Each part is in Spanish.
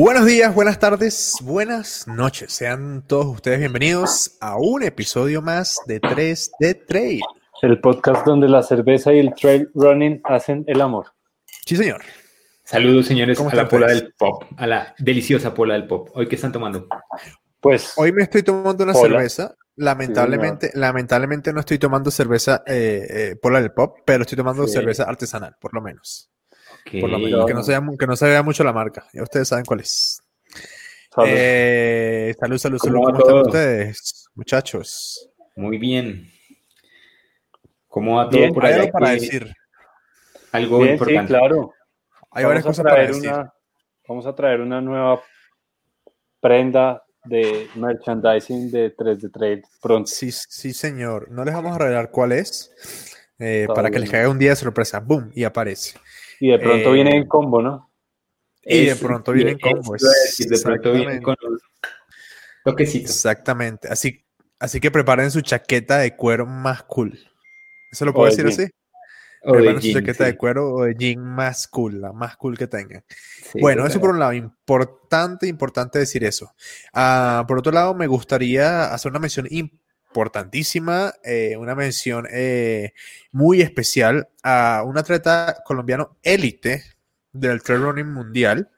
Buenos días, buenas tardes, buenas noches. Sean todos ustedes bienvenidos a un episodio más de 3 de Trail. El podcast donde la cerveza y el trail running hacen el amor. Sí, señor. Saludos, señores, ¿Cómo a la pola ustedes? del pop, a la deliciosa pola del pop. ¿Hoy qué están tomando? Pues Hoy me estoy tomando una Hola. cerveza. Lamentablemente, lamentablemente no estoy tomando cerveza eh, eh, Pola del Pop, pero estoy tomando Sí. cerveza artesanal, por lo menos. Por lo menos, que no, se vea, que no se vea mucho la marca. Ya ustedes saben cuál es. salud. Eh, salud, salud. ¿Cómo va ¿Cómo están ustedes, muchachos? Muy bien. ¿Cómo va todo Bien, por Hay allá? algo para ¿Qué- decir. Algo Bien, sí, importante. claro. Hay varias Vamos a cosas para traer decir. una- vamos a traer una nueva prenda de merchandising de 3 de Trail pronto. Sí, sí, señor. No les vamos a revelar cuál es. eh, para que les caiga un día de sorpresa. ¡Boom! Y aparece. Y de pronto Eh, viene en combo, ¿no? Y de pronto iba a decir, De pronto vienen con toquecito. Exactamente. Así, así que preparen su chaqueta de cuero más cool. ¿Eso lo puedo de decir así? O de Preparen su jean, chaqueta sí. de cuero o de jean más cool, la más cool que tengan. Sí, bueno, eso por un lado, importante, importante decir eso. Ah, por otro lado, me gustaría hacer una mención importantísima, eh, una mención eh, muy especial a un atleta colombiano élite del trail running mundial.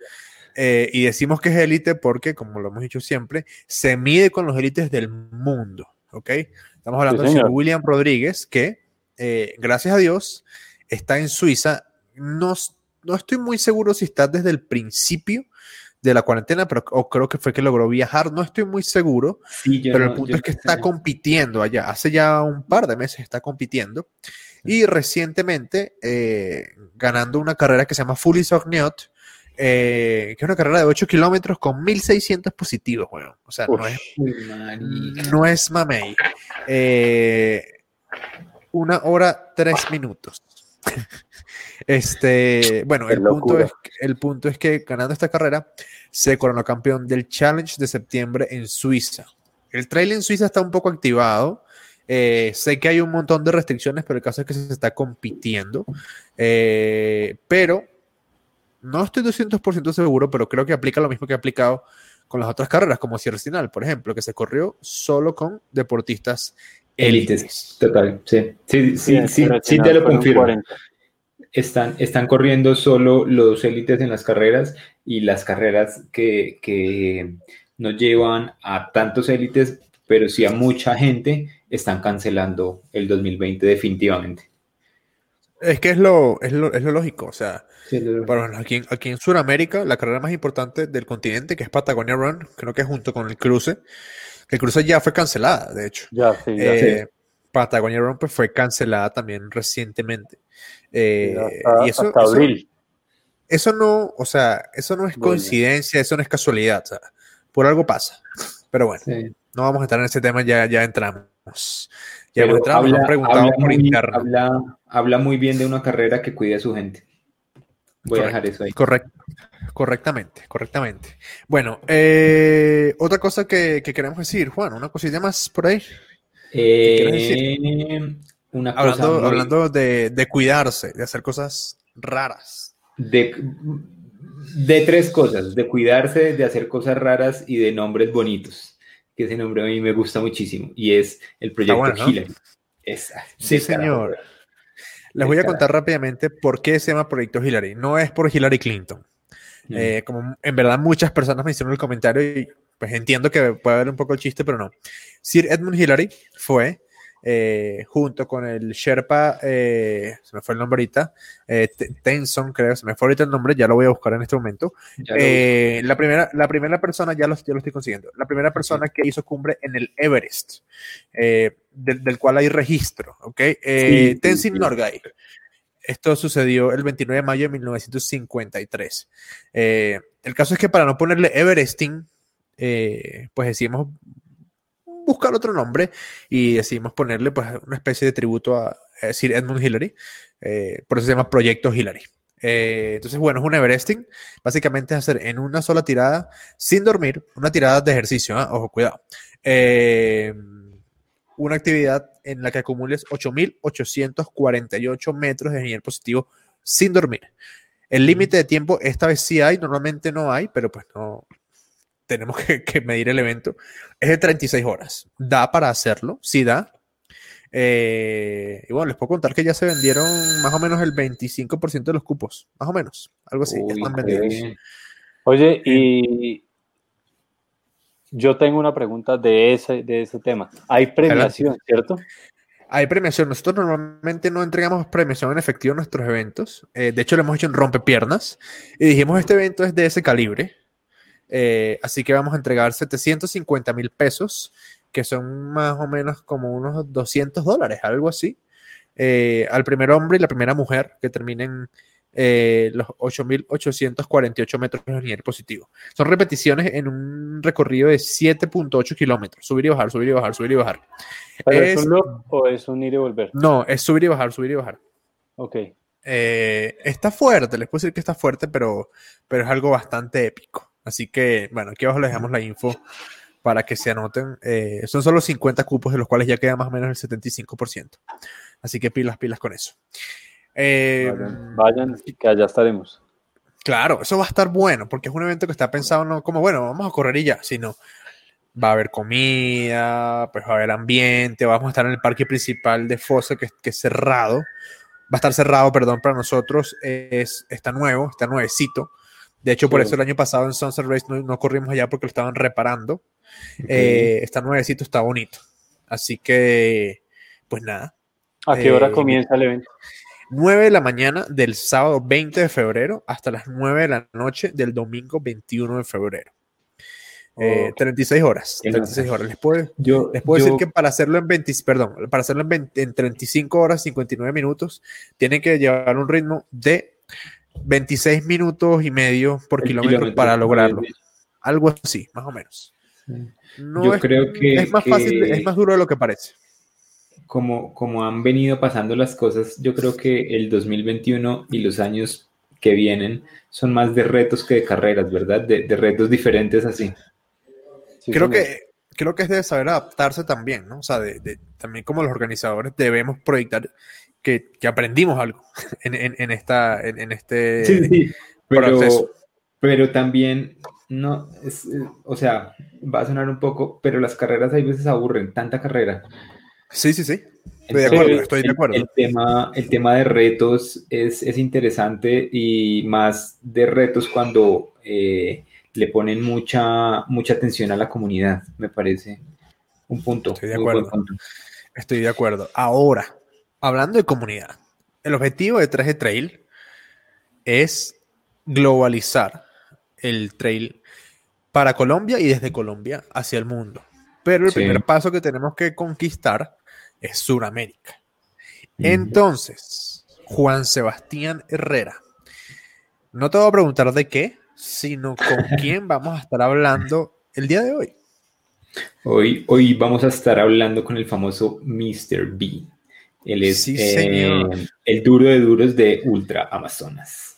Eh, y decimos que es élite porque, como lo hemos dicho siempre, se mide con los élites del mundo. ¿Ok? Estamos hablando señor. señor William Rodríguez, que, gracias a Dios, está en Suiza. No, no estoy muy seguro si está desde el principio de la cuarentena, pero o creo que fue que logró viajar. No estoy muy seguro, Sí, pero no- el punto es que está compitiendo allá. Hace ya un par de meses está compitiendo. Y recientemente eh, ganando una carrera que se llama Fully Sogniot, eh, que es una carrera de 8 kilómetros con 1600 positivos, weón. O sea, no es, no es mamey. Eh, una hora, tres minutos. Este, bueno, el punto, es, que- el punto es que ganando esta carrera se coronó campeón del Challenge de septiembre en Suiza. El trail en Suiza está un poco activado. eh, sé que hay un montón de restricciones, pero el caso es que se está compitiendo. Eh, pero no estoy 200% seguro, pero creo que aplica lo mismo que ha aplicado con las otras carreras, como Sierra Sinal, por ejemplo, que se corrió solo con deportistas élites. Total, sí. Sí, sí, sí, sí te lo confirmo. 40. Están, están corriendo solo los élites en las carreras y las carreras que, que no llevan a tantos élites, pero sí a mucha gente, están cancelando el 2020 definitivamente. Es que es lo, es lo, es lo lógico, o sea, Sí, lo- Bueno, aquí, en- aquí en Sudamérica, la carrera más importante del continente, que es Patagonia Run, creo que junto con el cruce, el cruce ya fue cancelada, de hecho. Ya, sí, ya. Eh, Patagonia Run pues, fue cancelada también recientemente. Eh, hasta, y eso, hasta eso- abril. eso no, o sea, eso no es Bueno. coincidencia, eso no es casualidad, o sea, por algo pasa. Pero bueno, sí. no vamos a estar en ese tema, ya, ya entramos. Ya hemos Pero entrado, nos han preguntado habla por muy, interno. habla- habla muy bien de una carrera que cuide a su gente. Voy a dejar eso ahí. Correcto. Correctamente, correctamente. Bueno, eh, otra cosa que, que queremos decir, Juan, una cosilla más por ahí. Eh, una cosa Hablando, muy- hablando de, de cuidarse, de hacer cosas raras. de, de tres cosas, de cuidarse, de hacer cosas raras y de nombres bonitos, que ese nombre a mí me gusta muchísimo, y es el proyecto bueno, ¿no? Hillary. Es- Sí, carajo, señor. Les voy a contar rápidamente por qué se llama Proyecto Hillary. No es por Hillary Clinton. Mm. Eh, como en verdad muchas personas me hicieron el comentario y pues entiendo que puede haber un poco el chiste, pero no. Sir Edmund Hillary fue, eh, junto con el Sherpa, eh, se me fue el nombre ahorita, eh, Tenson, creo, se me fue ahorita el nombre, ya lo voy a buscar en este momento. Eh, la, primera, la primera persona, ya lo, ya lo estoy consiguiendo, la primera persona que hizo cumbre en el Everest, del, del cual hay registro, ¿ok? Sí, sí, Tenzin sí. Norgay. Esto sucedió el 29 de mayo de 1953. Eh, el caso es que para no ponerle Everesting, pues decidimos buscar otro nombre y decidimos ponerle pues una especie de tributo a, Sir Edmund Hillary. eh, por eso se llama Proyecto Hillary. Eh, entonces, bueno, es un Everesting. Básicamente es hacer en una sola tirada, sin dormir, una tirada de ejercicio, ¿ah? ojo, cuidado. Eh, una actividad en la que acumules 8.848 metros de nivel positivo sin dormir. El límite de tiempo, esta vez sí hay, normalmente no hay, pero pues no, tenemos que, medir el evento. Es de 36 horas. Da para hacerlo, sí da. Eh, y bueno, les puedo contar que ya se vendieron más o menos el 25% de los cupos, más o menos, algo así, ya están vendidos. Oye, y yo tengo una pregunta de ese, de ese tema. Hay premiación, ¿cierto? Hay premiación. Nosotros normalmente no entregamos premiación en efectivo en nuestros eventos. Eh, de hecho, lo hemos hecho en rompepiernas. Y dijimos, este evento es de ese calibre. Eh, así que vamos a entregar 750 mil pesos, que son más o menos como unos 200 dólares, algo así, eh, al primer hombre y la primera mujer que terminen eh, los 8.848 metros de nivel positivo. Son repeticiones en un recorrido de 7.8 kilómetros. Subir y bajar, subir y bajar, subir y bajar. es, un loop o es un ir y volver? No, es subir y bajar, subir y bajar. Ok. está fuerte, les puedo decir que está fuerte, pero, pero es algo bastante épico. Así que, bueno, aquí abajo les dejamos la info para que se anoten. Eh, son solo 50 cupos, de los cuales ya queda más o menos el 75%. Así que pilas, pilas con eso. Eh, vayan, y que allá estaremos. Claro, eso va a estar bueno, porque es un evento que está pensado no como, bueno, vamos a correr y ya, sino va a haber comida, pues va a haber ambiente, vamos a estar en el parque principal de Fosa, que, que es cerrado. Va a estar cerrado, perdón, para nosotros. Es, está nuevo, está nuevecito. De hecho, por eso el año pasado en Sunset Race no, corrimos allá porque lo estaban reparando. Eh, está nuevecito, está bonito. Así que, pues nada. ¿A qué hora eh, comienza el evento? 9 de la mañana del sábado 20 de febrero hasta las 9 de la noche del domingo 21 de febrero. 36 eh, horas. 36 horas. Les puedo, yo, les puedo decir que para hacerlo en 20, perdón, para hacerlo en, en 35 horas 59 minutos, tienen que llevar un ritmo de 26 minutos y medio por kilómetro, para lograrlo. Algo así, más o menos. Yo creo que es más fácil, es más duro de lo que parece. Como, como han venido pasando las cosas, yo creo que el 2021 y los años que vienen son más de retos que de carreras, ¿verdad? De, retos diferentes así. creo que creo que es de saber adaptarse también, ¿no? O sea, de, también como los organizadores debemos proyectar que, aprendimos algo en, esta, en, este sí, Pero, pero también, no, es, o sea, va a sonar un poco, pero las carreras hay veces aburren, tanta carrera. Sí, sí, sí. Estoy de acuerdo, estoy de acuerdo. El, tema, el tema de retos es, interesante y más de retos cuando eh, le ponen mucha, mucha atención a la comunidad, me parece un punto. Estoy de acuerdo. Estoy de acuerdo. Ahora, hablando de comunidad, el objetivo de Traje Trail es globalizar el trail para Colombia y desde Colombia hacia el mundo. Pero el primer paso que tenemos que conquistar es Sudamérica. Entonces, Juan Sebastián Herrera, no te voy a preguntar de qué, sino con quién vamos a estar hablando el día de hoy. Hoy, hoy vamos a estar hablando con el famoso Mr. B. Él es eh, el duro de duros de Ultra Amazonas.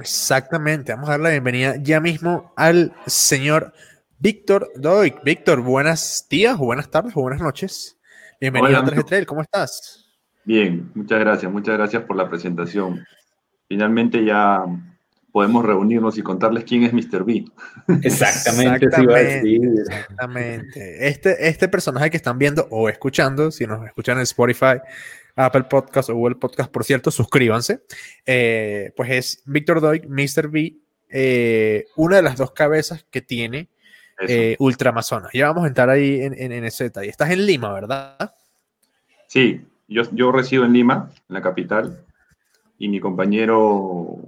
Exactamente. Vamos a dar la bienvenida ya mismo al señor Víctor Doig. Víctor, buenos días, buenas tardes o buenas noches. Bienvenido a 3 Trail. ¿Cómo estás? Bien, muchas gracias. Muchas gracias por la presentación. Finalmente ya podemos reunirnos y contarles quién es Mr. B. Exactamente, exactamente, Este, este personaje que están viendo o escuchando, si nos escuchan en Spotify, Apple Podcast o Google Podcast, por cierto, suscríbanse. Eh, pues es Víctor Doig, Mr. B, eh, una de las dos cabezas que tiene eh, Ultra Amazonas. Ya vamos a entrar ahí en, en, ese detalle. Estás en Lima, ¿verdad? Sí, yo, yo resido en Lima, en la capital, y mi compañero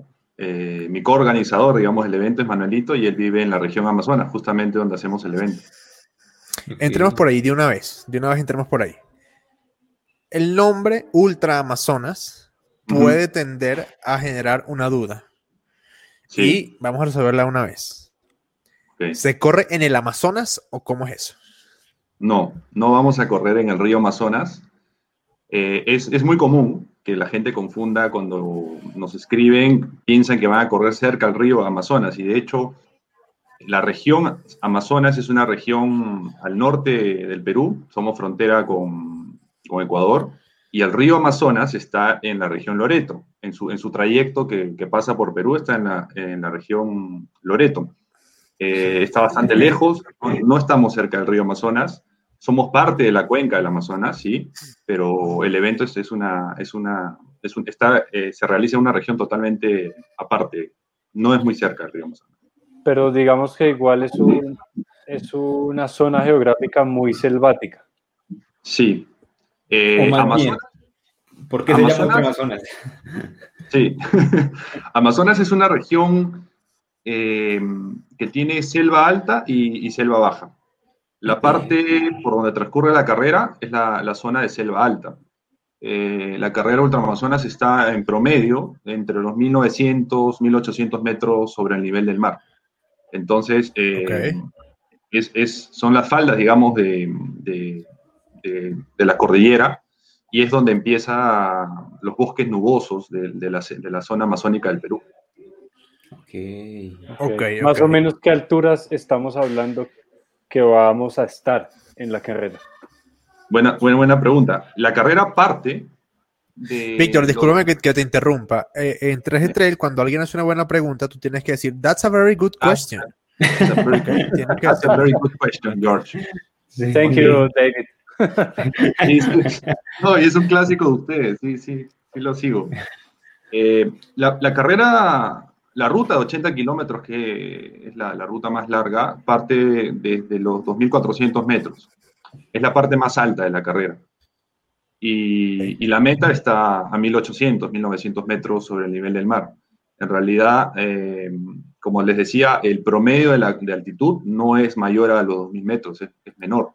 eh, mi coorganizador, digamos, del evento es Manuelito y él vive en la región Amazonas, justamente donde hacemos el evento. Entremos por ahí de una vez, de una vez entremos por ahí. El nombre Ultra Amazonas puede tender a generar una duda. Sí. Y vamos a resolverla una vez. ¿Se corre en el Amazonas o cómo es eso? No, no vamos a correr en el río Amazonas. Eh, es, es, muy común que la gente confunda cuando nos escriben, piensan que van a correr cerca al río Amazonas. Y de hecho la región Amazonas es una región al norte del Perú, somos frontera con, con Ecuador. Y el río Amazonas está en la región Loreto, en su, en su trayecto que, que pasa por Perú, está en la, en la región Loreto. Eh, está bastante lejos, no, no estamos cerca del río Amazonas, somos parte de la cuenca del Amazonas, sí, pero el evento es, es una, es una, es un- está, eh, se realiza en una región totalmente aparte, no es muy cerca del río Amazonas. Pero digamos que igual es, un, es una zona geográfica muy selvática. Sí. Eh, Amazonas, ¿Por qué se llama Amazonas- Amazonas? Sí. Amazonas es una región eh, que tiene selva alta y, y selva baja. La parte por donde transcurre la carrera es la, la zona de selva alta. Eh, la carrera Ultramazonas está en promedio entre los 1900, 1800 metros sobre el nivel del mar. Entonces, eh, es, es- son las faldas, digamos, de, de- de- de la cordillera y es donde empieza los bosques nubosos de, de la, de la zona amazónica del Perú. Ok. Ok, Más o menos qué alturas estamos hablando que vamos a estar en la carrera. Buena, buena, buena pregunta. La carrera parte de... Víctor, los- discúlpame que, que te interrumpa. Eh, en 3 Trail, cuando alguien hace una buena pregunta, tú tienes que decir, That's a very good Ah, question. That's a very, que that's a very good question, George. Thank you, David. No, y es un clásico de ustedes, sí, sí, sí lo sigo. Eh, la, la carrera, la ruta de 80 kilómetros, que es la, ruta más larga, parte desde los 2.400 metros. Es la parte más alta de la carrera. Y, la meta está a 1.800, 1.900 metros sobre el nivel del mar. En realidad, eh, como les decía, el promedio de, altitud no es mayor a los 2.000 metros, es, menor.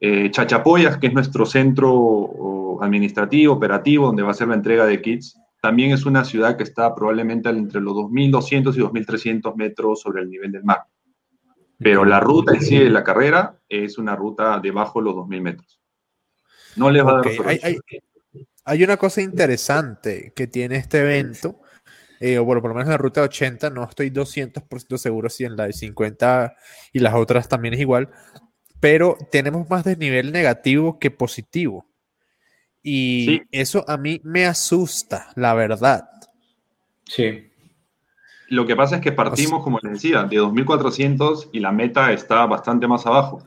Eh, Chachapoyas, que es nuestro centro administrativo, operativo, donde va a ser la entrega de kits, también es una ciudad que está probablemente entre los 2.200 y 2.300 metros sobre el nivel del mar. Pero la ruta en sí de la carrera es una ruta debajo de los 2.000 metros. No les va a dar hay, hay- hay una cosa interesante que tiene este evento, eh, o bueno, por lo menos en la ruta 80, no estoy 200% seguro si en la de 50 y las otras también es igual, pero tenemos más desnivel negativo que positivo. Y Sí. eso a mí me asusta, la verdad. Sí. Lo que pasa es que partimos, como les decía, de 2.400 y la meta está bastante más abajo.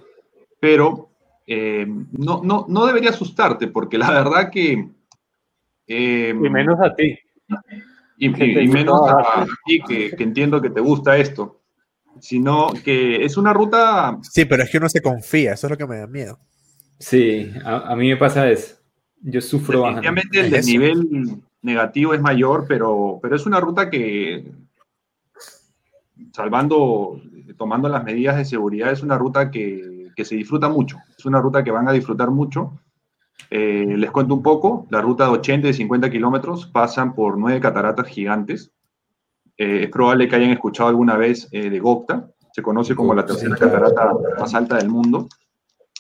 Pero eh, no, no, no debería asustarte, porque la verdad que... eh, Y menos a ti. y, menos a, a ti, que, que entiendo que te gusta esto, sino que es una ruta... Sí, pero es que uno se confía, eso es lo que me da miedo. Sí, a, a mí me pasa eso. Yo sufro bajando. Definitivamente el desnivel negativo es mayor, pero, pero es una ruta que, salvando, tomando las medidas de seguridad, es una ruta que, que se disfruta mucho. Es una ruta que van a disfrutar mucho. Eh, les cuento un poco, la ruta de 80 y 50 kilómetros pasan por nueve cataratas gigantes. Eh, es probable que hayan escuchado alguna vez eh, de Gokta, se conoce como la tercera catarata más alta del mundo.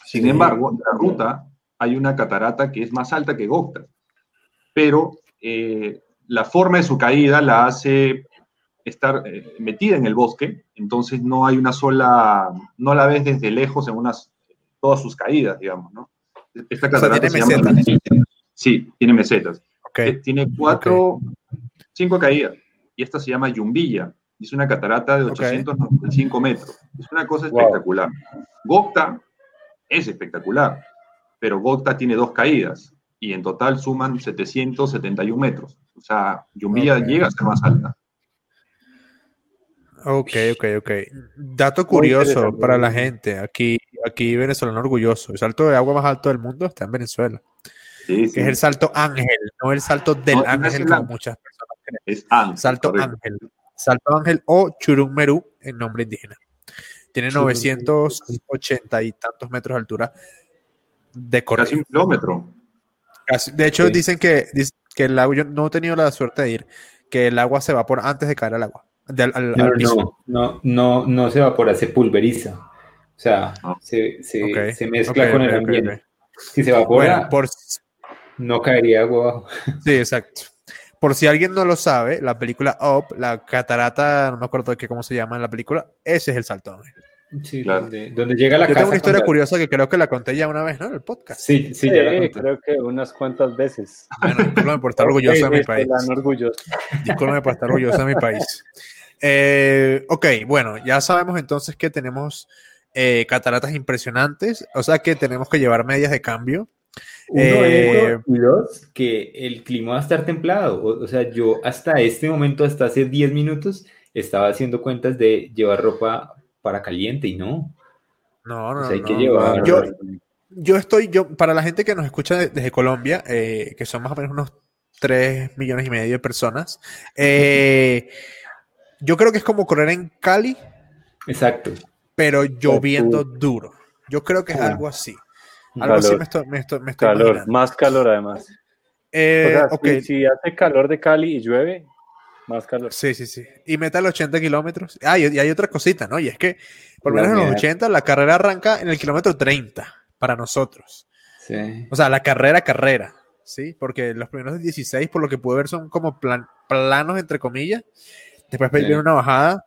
Sin embargo, la ruta hay una catarata que es más alta que Gokta, pero eh, la forma de su caída la hace estar eh, metida en el bosque, entonces no hay una sola, no la ves desde lejos en unas, todas sus caídas, digamos, ¿no? Esta sea, catarata tiene se llama- Sí, tiene mesetas. Ok. Eh, Tiene cuatro, cinco caídas, y esta se llama Yumbilla, es una catarata de Ok. 895 metros. Es una cosa Wow. espectacular. Gokta es espectacular, pero Gokta tiene dos caídas, y en total suman 771 metros. O sea, Yumbilla llega a ser más alta. Ok, ok, ok. Dato curioso para la gente. Aquí, aquí venezolano orgulloso. El salto de agua más alto del mundo está en Venezuela. Sí, sí. Que es el salto Ángel, no el salto del No, Ángel el como muchas personas creen. Es Ángel, Salto correcto. Ángel. Salto Ángel o Churum Merú en nombre indígena. Tiene Churum 980 y tantos metros de altura de Casi corrido. un kilómetro. Casi- De hecho, Sí. dicen que, que el agua, yo no he tenido la suerte de ir, que el agua se evapora antes de caer al agua, del- al, No, al no, piso. no, no, no se evapora, se pulveriza. O sea, Ah. se, se, se mezcla con el ambiente. Si se evapora, Bueno, por, no caería agua abajo. Sí, exacto. Por si alguien no lo sabe, la película Up, la catarata, no me acuerdo de qué cómo se llama en la película, ese es el salto. Sí, Claro. donde, donde llega la Yo casa. tengo una historia curiosa que creo que la conté ya una vez, ¿no? En el podcast. Sí, sí, Sí, ya la conté. creo que unas cuantas veces. Bueno, discúlpame por estar orgulloso de mi país. Venezolano orgulloso. Discúlpame por estar orgulloso de mi país. Eh, ok, bueno, ya sabemos entonces que tenemos eh, cataratas impresionantes, o sea que tenemos que llevar medias de cambio. Uno, Eh, eso, y dos, que el clima va a estar templado. O, o sea, yo hasta este momento, hasta hace 10 minutos, estaba haciendo cuentas de llevar ropa para caliente y no. No, no, hay no, que no. llevar. Yo, yo estoy, yo, para la gente que nos escucha de- desde Colombia, eh, que son más o menos unos 3 millones y medio de personas, eh, yo creo que es como correr en Cali, Exacto. pero lloviendo duro. Yo creo que es algo así. Algo así me estoy, me estoy, me estoy Calor, imaginando. más calor además. Eh, o sea, ok, si, si hace calor de Cali y llueve, más calor. sí, sí, sí. Y meta los 80 kilómetros. Ah, y, y hay otra cosita, ¿no? Y es que, por lo menos en los humedad. 80, la carrera arranca en el kilómetro 30 para nosotros. Sí. O sea, la carrera, carrera, ¿sí? Porque los primeros 16, por lo que pude ver, son como plan- planos, entre comillas. Después Sí. viene una bajada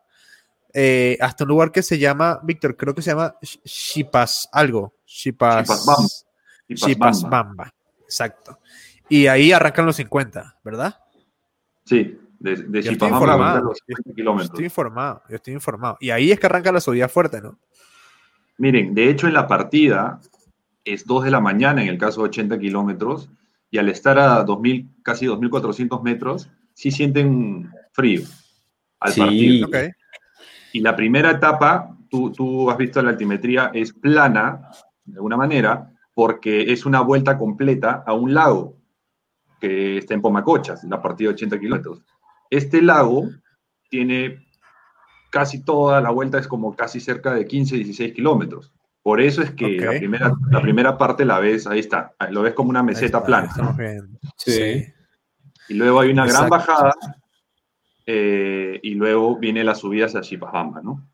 eh, hasta un lugar que se llama, Víctor, creo que se llama Shipas algo. Shipas Pasbamba. Bamba. Exacto. Y ahí arrancan los 50, ¿verdad? Sí, de, de Yo estoy informado. a los Yo 50 Yo kilómetros. estoy informado, yo estoy informado. Y ahí es que arranca la subida fuerte, ¿no? Miren, de hecho en la partida es 2 de la mañana en el caso de 80 kilómetros y al estar a 2000, casi 2.400 metros, sí sienten frío al Sí. partir. Ok. Y la primera etapa, tú, tú has visto la altimetría, es plana, de alguna manera, porque es una vuelta completa a un lago que está en Pomacochas, la partida de 80 kilómetros. Este lago tiene casi toda la vuelta, es como casi cerca de 15, 16 kilómetros. Por eso es que la, primera, la primera parte la ves, ahí está, lo ves como una meseta está, plana. Estamos viendo. Sí. Y luego hay una gran bajada eh, y luego viene la subida hacia Chipajamba, ¿no?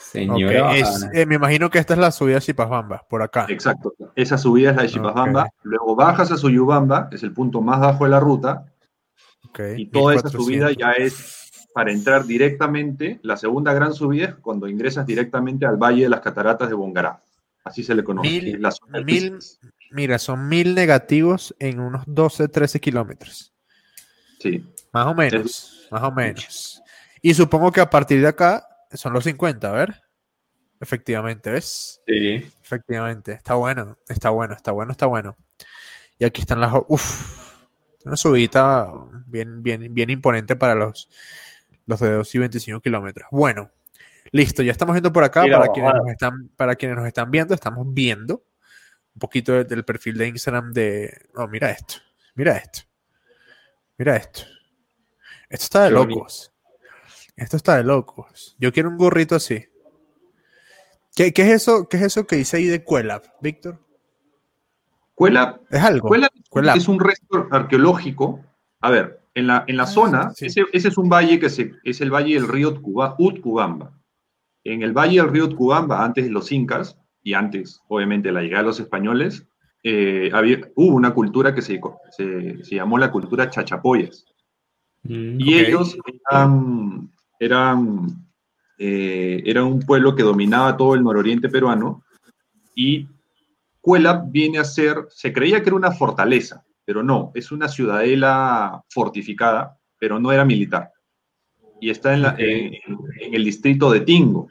Señora. Ok, es- eh, me imagino que esta es la subida a Chipajbamba, por acá. Exacto. Esa subida es la de Chipajamba, Ok. luego bajas a Suyubamba, que es el punto más bajo de la ruta, Y toda esa 1400. subida ya es para entrar directamente, la segunda gran subida es cuando ingresas directamente al Valle de las Cataratas de Bongará. Así se le conoce. Mil- la. Mira, son mil negativos en unos 12, 13 kilómetros. Sí. Más o menos, más o menos. Y supongo que a partir de acá son los 50, a ver. Efectivamente, ¿ves? Sí. Efectivamente, está bueno, está bueno, está bueno, está bueno. Y aquí están las... Uf, una subida bien, bien, bien imponente para los, los de 2 y 25 kilómetros. Bueno, listo, ya estamos viendo por acá. Mira, Para quienes, nos están, para quienes nos están viendo, estamos viendo un poquito de- del perfil de Instagram de... Oh, mira esto, mira esto, mira esto. Esto está de locos. Esto está de locos. Yo quiero un gorrito así. ¿Qué, qué es eso? ¿Qué es eso que dice ahí de Cuelap, Víctor? Cuela, ¿Es algo? Cuela es un resto arqueológico. A ver, en la, en la Ah, zona, sí. ese, ese es un valle que se, es el valle del río Utcuba- Utcubamba. En el valle del río Utcubamba, antes de los incas y antes, obviamente, de la llegada de los españoles, eh, había, hubo una cultura que se, se, se llamó la cultura chachapoyas. Mm, Y ellos eran, eran, eh, era un pueblo que dominaba todo el nororiente peruano y Cuela viene a ser, se creía que era una fortaleza, pero no, es una ciudadela fortificada, pero no era militar. Y está en, la- Ok. en- en el distrito de Tingo.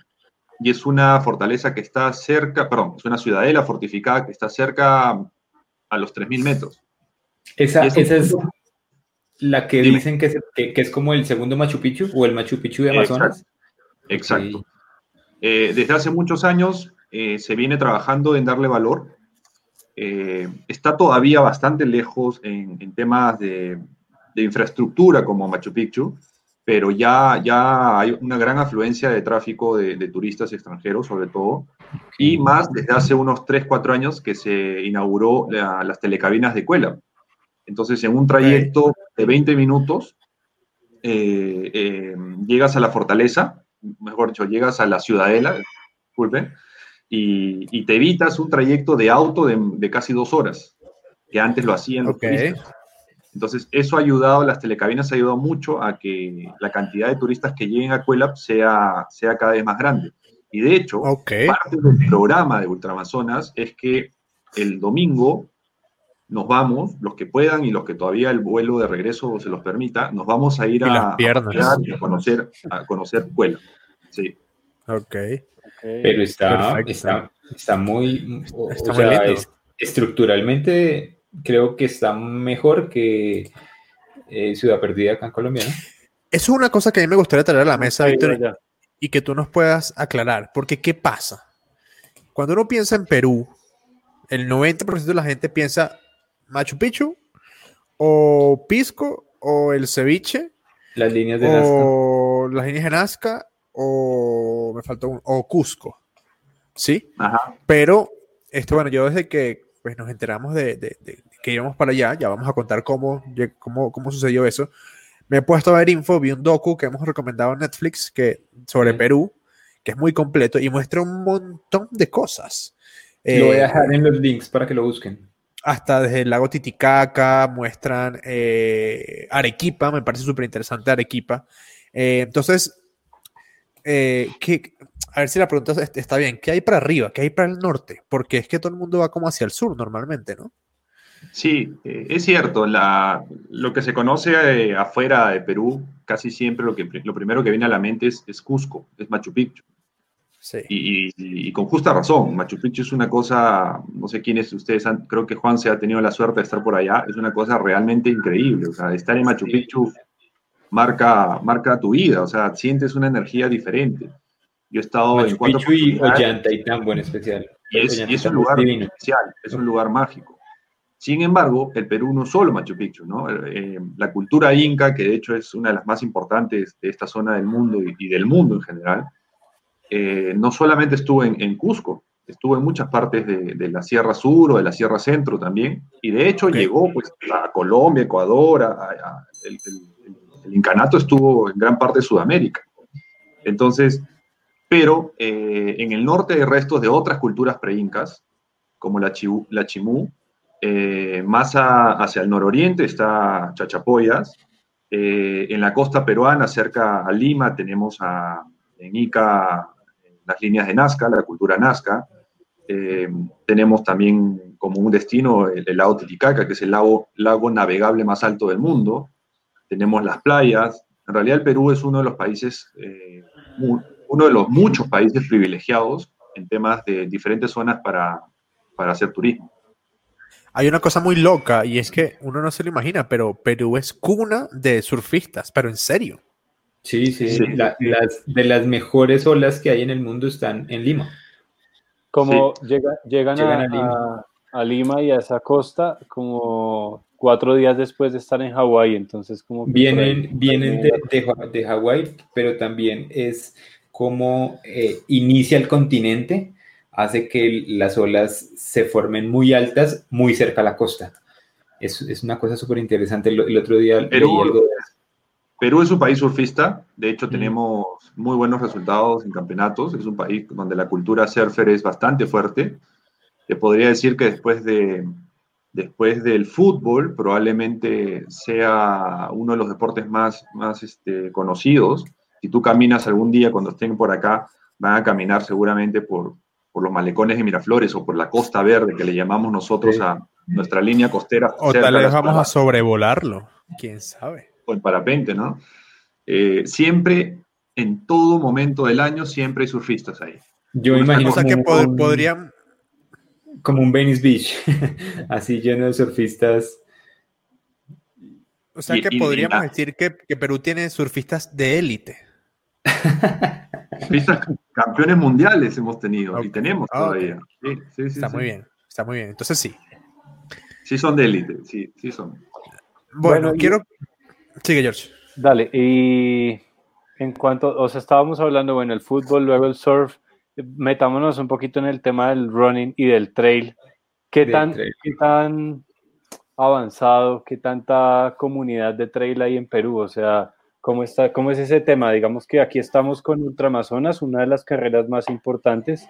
Y es una fortaleza que está cerca, perdón, es una ciudadela fortificada que está cerca a los 3.000 metros. Esa, es esa es la que Dime. dicen que es, que, que es como el segundo Machu Picchu o el Machu Picchu de Amazonas. Exacto. Eh, desde hace muchos años eh, se viene trabajando en darle valor. Eh, está todavía bastante lejos en, en temas de, de infraestructura como Machu Picchu, pero ya, ya hay una gran afluencia de tráfico de, de turistas extranjeros, sobre todo, y más desde hace unos 3, 4 años que se inauguró la- las telecabinas de Cuela. Entonces, en un trayecto de 20 minutos, eh, eh, llegas a la fortaleza, mejor dicho, llegas a la ciudadela, disculpen, y, y te evitas un trayecto de auto de, de casi dos horas, que antes lo hacían los turistas. Entonces, eso ha ayudado, las telecabinas ha ayudado mucho a que la cantidad de turistas que lleguen a Cuelap sea, sea cada vez más grande. Y de hecho, parte del programa de Ultramazonas es que el domingo nos vamos, los que puedan y los que todavía el vuelo de regreso se los permita, nos vamos a ir a, a a conocer, a conocer Puebla. Sí. Ok. Pero está, está, está muy, o- Está o muy sea, es- estructuralmente creo que está mejor que eh, Ciudad Perdida acá en Colombia, ¿no? Eso es una cosa que a mí me gustaría traer a la mesa, Ahí, Víctor, y que tú nos puedas aclarar. Porque, ¿qué pasa? Cuando uno piensa en Perú, el 90% de la gente piensa Machu Picchu, o Pisco, o el ceviche, Las líneas de Nazca. o las líneas de Nazca, o me faltó un, o Cusco. ¿Sí? Ajá. Pero, este, bueno, yo desde que pues, nos enteramos de, de- de que íbamos para allá, ya vamos a contar cómo, cómo, cómo sucedió eso. Me he puesto a ver info, vi un docu que hemos recomendado en Netflix que, sobre Sí. Perú, que es muy completo y muestra un montón de cosas. Lo voy a Eh, dejar en los links para que lo busquen. hasta desde el lago Titicaca, muestran eh, Arequipa, me parece súper interesante Arequipa. Eh, entonces, eh, ¿qué- a ver si la pregunta es- está bien, ¿qué hay para arriba? ¿Qué hay para el norte? Porque es que todo el mundo va como hacia el sur normalmente, ¿no? Sí, eh, es cierto. La, lo que se conoce eh, afuera de Perú, casi siempre lo, que, lo primero que viene a la mente es, es Cusco, es Machu Picchu. Sí. Y, y- y con justa razón, Machu Picchu es una cosa, no sé quiénes ustedes han, creo que Juan se ha tenido la suerte de estar por allá, es una cosa realmente increíble. O sea, estar en Machu Sí. Picchu marca, marca tu vida, o sea, sientes una energía diferente. Yo he estado en Machu cuatro Picchu y oportunidades Ollantaytambo en especial. y es, y es un lugar especial, es un lugar mágico. Sin embargo, el Perú no solo Machu Picchu, ¿no? Eh, la cultura inca, que de hecho es una de las más importantes de esta zona del mundo y, y del mundo en general, eh, no solamente estuvo en, en Cusco, estuvo en muchas partes de, de la Sierra Sur o de la Sierra Centro también, y de hecho Ok. llegó pues, a Colombia, Ecuador, a- a- el, el- el incanato estuvo en gran parte de Sudamérica. Entonces, pero eh, en el norte hay restos de otras culturas pre-incas, como la, Chiu- la Chimú. Eh, más hacia el nororiente está Chachapoyas. Eh, en la costa peruana, cerca a Lima, tenemos a, en Ica las líneas de Nazca, la cultura Nazca. Tenemos también como un destino el, lago Titicaca, que es el lago navegable más alto del mundo. Tenemos las playas. En realidad el Perú es uno de los países, eh, uno de los muchos países privilegiados en temas de diferentes zonas para, para hacer turismo. Hay una cosa muy loca y es que uno no se lo imagina, pero Perú es cuna de surfistas, pero en serio. Sí, sí. Sí. la- las, de las mejores olas que hay en el mundo están en Lima. Como llega- llegan, Llegan a, a Lima. a- a Lima y a esa costa como cuatro días después de estar en Hawái, entonces como Vienen, vienen de, de, de Hawái, pero también es como eh, inicia el continente, hace que las olas se formen muy altas, muy cerca a la costa. Es, es una cosa súper interesante. El, el otro día Perú- leí algo de- Perú es un país surfista, de hecho Mm. tenemos muy buenos resultados en campeonatos, es un país donde la cultura surfer es bastante fuerte. Te podría decir que después, de, después del fútbol probablemente sea uno de los deportes más, más este, conocidos. Si tú caminas algún día cuando estén por acá, van a caminar seguramente por, por los malecones de Miraflores o por la Costa Verde, que le llamamos nosotros Sí. a nuestra línea costera. O tal vez la vamos a sobrevolarlo. ¿Quién sabe? o el parapente, ¿no? Eh, siempre, en todo momento del año, siempre hay surfistas ahí. yo Una imagino como, que pod- podrían, como un Venice Beach, así lleno de surfistas. o sea Y- que y- podríamos decir que, que Perú tiene surfistas de élite. Surfistas campeones mundiales hemos tenido y tenemos todavía. Sí, sí, sí, Está sí. muy bien, está muy bien. Entonces sí. Sí son de élite, sí, sí son. Bueno, Bueno, y- quiero... Sigue, George. Dale, y en cuanto, o sea, estábamos hablando, bueno, el fútbol, luego el surf, metámonos un poquito en el tema del running y del trail. ¿Qué Del tan, trail. qué tan avanzado, qué tanta comunidad de trail hay en Perú? O sea, ¿cómo está, cómo es ese tema? Digamos que aquí estamos con Ultramazonas, una de las carreras más importantes.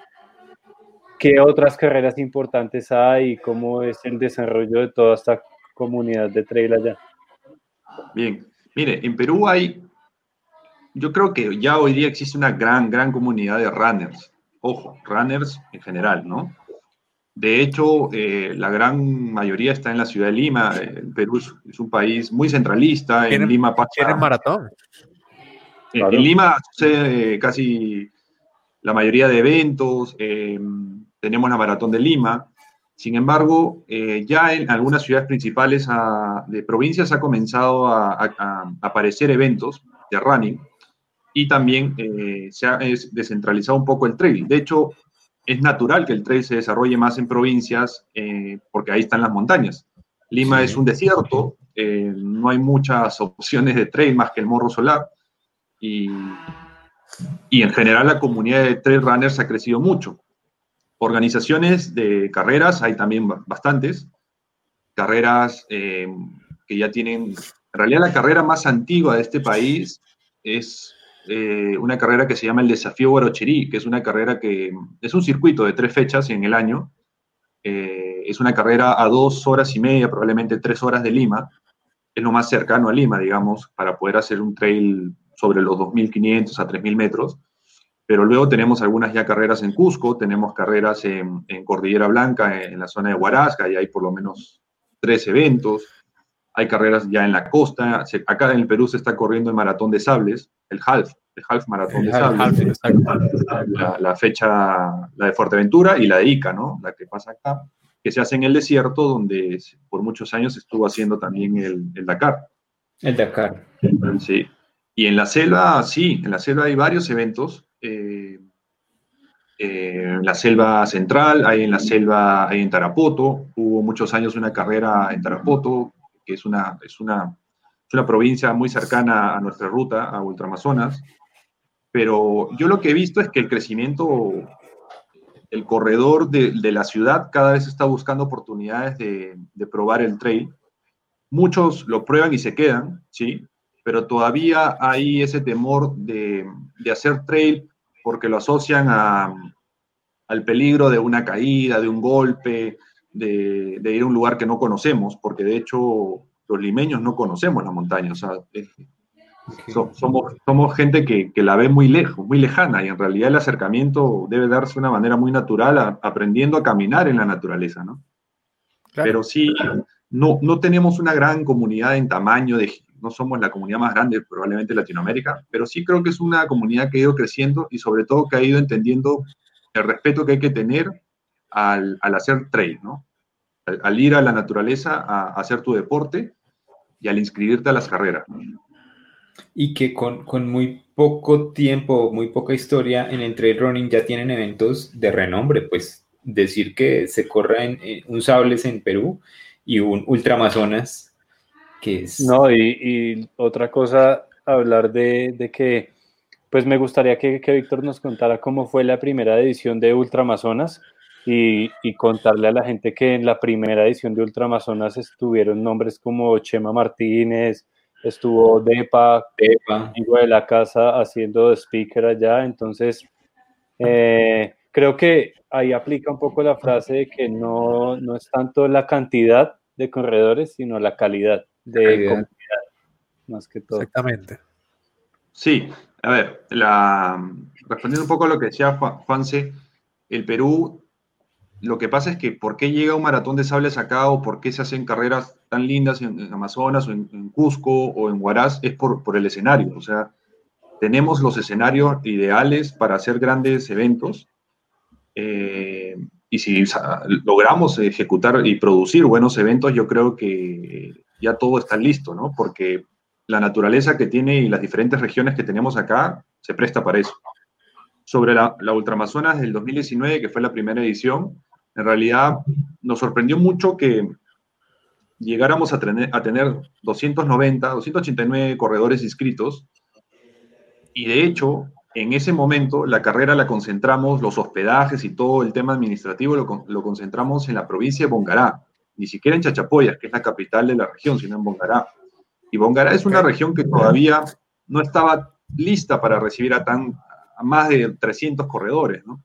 ¿Qué otras carreras importantes hay? ¿Cómo es el desarrollo de toda esta comunidad de trail allá? Bien. Mire, en Perú hay, yo creo que ya hoy día existe una gran, gran comunidad de runners. Ojo, runners en general, ¿no? De hecho, eh, la gran mayoría está en la ciudad de Lima. El Perú es, un país muy centralista. En Lima pasa. maratón? En, Lima sucede casi la mayoría de eventos. Eh, tenemos la maratón de Lima. Sin embargo, eh, ya en algunas ciudades principales de provincias ha comenzado a, aparecer eventos de running y también se ha descentralizado un poco el trail. De hecho, es natural que el trail se desarrolle más en provincias eh, porque ahí están las montañas. Lima es un desierto, eh, no hay muchas opciones de trail más que el Morro Solar y, y en general la comunidad de trail runners ha crecido mucho. Organizaciones de carreras hay también bastantes, carreras eh, que ya tienen, en realidad la carrera más antigua de este país es eh, una carrera que se llama el Desafío Guarocherí, que es una carrera que es un circuito de tres fechas en el año. Eh, es una carrera a dos horas y media, probablemente tres horas de Lima. Es lo más cercano a Lima, digamos, para poder hacer un trail sobre los 2.500 a 3.000 metros. Pero luego tenemos algunas ya carreras en Cusco, tenemos carreras en, Cordillera Blanca, en, la zona de Huarasca, y hay por lo menos tres eventos. Hay carreras ya en la costa. acá en el Perú se está corriendo el Maratón de Sables, el half, el half maratón de Sables, la, fecha, la de Fuerteventura y la de Ica, ¿no? La que pasa acá, que se hace en el desierto, donde por muchos años estuvo haciendo también el, Dakar. El Dakar. Sí. Y en la selva, sí, en la selva hay varios eventos. Eh, eh, en la selva central, hay en la selva, hay en Tarapoto, hubo muchos años una carrera en Tarapoto, que es una, es una es una provincia muy cercana a nuestra ruta, a Ultramazonas, pero yo lo que he visto es que el crecimiento, el corredor de, la ciudad cada vez está buscando oportunidades de, probar el trail. Muchos lo prueban y se quedan, ¿sí? Pero todavía hay ese temor de, hacer trail porque lo asocian al peligro de una caída, de un golpe, de, de, ir a un lugar que no conocemos, porque de hecho los limeños no conocemos la montaña, o sea, somos, somos gente que, la ve muy lejos, muy lejana, y en realidad el acercamiento debe darse de una manera muy natural, aprendiendo a caminar en la naturaleza, ¿no? Pero sí, no, no tenemos una gran comunidad en tamaño, de, no somos la comunidad más grande probablemente de Latinoamérica, pero sí creo que es una comunidad que ha ido creciendo y sobre todo que ha ido entendiendo el respeto que hay que tener al, hacer trail, ¿no? Al, ir a la naturaleza a hacer tu deporte y al inscribirte a las carreras. Y que con, muy poco tiempo, muy poca historia en el trail running ya tienen eventos de renombre, pues decir que se corra en, un Sables en Perú y un Ultramazonas, que es... No, y, otra cosa, hablar de, que, pues me gustaría que, que Víctor nos contara cómo fue la primera edición de Ultramazonas, y, contarle a la gente que en la primera edición de Ultramazonas estuvieron nombres como Chema Martínez, estuvo Depa, Depa. de la casa haciendo speaker allá, entonces eh, creo que ahí aplica un poco la frase de que no, no es tanto la cantidad de corredores, sino la calidad de comunidad, más que todo. Exactamente. Sí, a ver, la, respondiendo un poco a lo que decía Juanse, el Perú lo que pasa es que ¿por qué llega un maratón de sables acá o por qué se hacen carreras tan lindas en, Amazonas o en, Cusco o en Huaraz? Es por, por el escenario. O sea, tenemos los escenarios ideales para hacer grandes eventos. Eh, y si logramos ejecutar y producir buenos eventos, yo creo que ya todo está listo, ¿no? Porque la naturaleza que tiene y las diferentes regiones que tenemos acá se presta para eso. Sobre la, la Ultramazonas del 2019, que fue la primera edición, en realidad nos sorprendió mucho que llegáramos a tener, a tener 290, 289 corredores inscritos y de hecho en ese momento la carrera la concentramos, los hospedajes y todo el tema administrativo lo, concentramos en la provincia de Bongará, ni siquiera en Chachapoyas, que es la capital de la región, sino en Bongará. Y Bongará es una región que todavía no estaba lista para recibir a, tan, a más de 300 corredores, ¿no?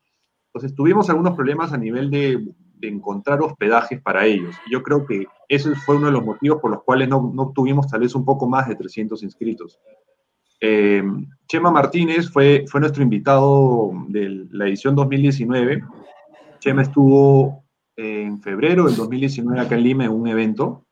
Entonces tuvimos algunos problemas a nivel de, encontrar hospedajes para ellos. Yo creo que ese fue uno de los motivos por los cuales no, no tuvimos tal vez un poco más de 300 inscritos. Eh, Chema Martínez fue, nuestro invitado de la edición 2019. Chema estuvo en febrero del 2019 acá en Lima en un evento.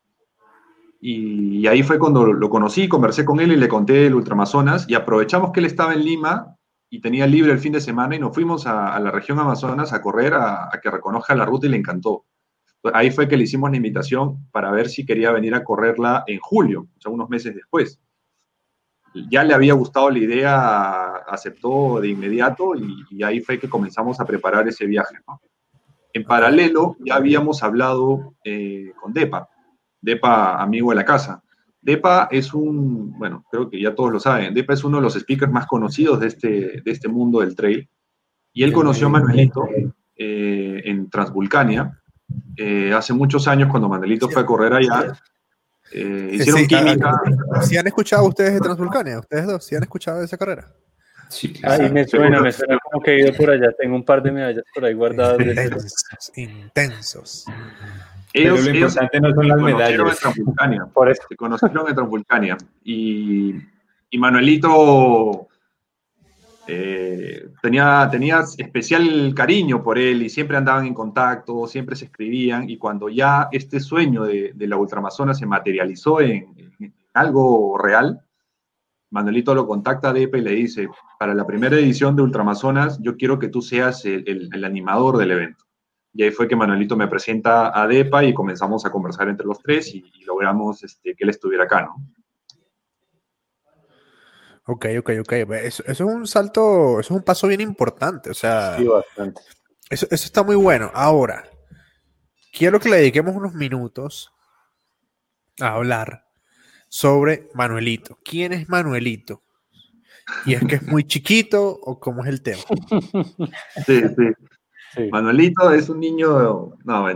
Y, ahí fue cuando lo conocí, conversé con él y le conté el Ultramazonas. Y aprovechamos que él estaba en Lima y tenía libre el fin de semana y nos fuimos a, la región Amazonas a correr, a, que reconozca la ruta y le encantó. Ahí fue que le hicimos la invitación para ver si quería venir a correrla en julio, o sea, unos meses después ya le había gustado la idea, aceptó de inmediato y, ahí fue que comenzamos a preparar ese viaje. En paralelo, ya habíamos hablado eh, con Depa, Depa, amigo de la casa. Depa es un, bueno, creo que ya todos lo saben, Depa es uno de los speakers más conocidos de este, de este mundo del trail. Y él conoció a Manuelito eh, en Transvulcania eh, hace muchos años cuando Manuelito fue a correr allá. Eh, hicieron química. ¿Sí han escuchado ustedes de Transvulcania? ¿Ustedes dos? ¿Sí han escuchado de esa carrera? Sí, claro. Ahí me suena, me suena como que he ido por allá. Tengo un par de medallas por ahí guardadas. Intensos, intensos. Ellos, Pero lo importante no son las medallas. por eso. Se conocieron en Transvulcania. Y, y Manuelito eh, tenía, tenía especial cariño por él y siempre andaban en contacto, siempre se escribían y cuando ya este sueño de, la Ultramazona se materializó en, algo real, Manuelito lo contacta a Depa y le dice, para la primera edición de Ultramazonas yo quiero que tú seas el, animador del evento. Y ahí fue que Manuelito me presenta a Depa y comenzamos a conversar entre los tres y, logramos este, que él estuviera acá, ¿no? Ok, ok, ok. Eso, es un salto, eso es un paso bien importante. O sea, sí, bastante. Eso, eso está muy bueno. Ahora, quiero que le dediquemos unos minutos a hablar sobre Manuelito. ¿Quién es Manuelito? ¿Y es que es muy chiquito o cómo es el tema? Sí, sí. Manuelito es un niño, no,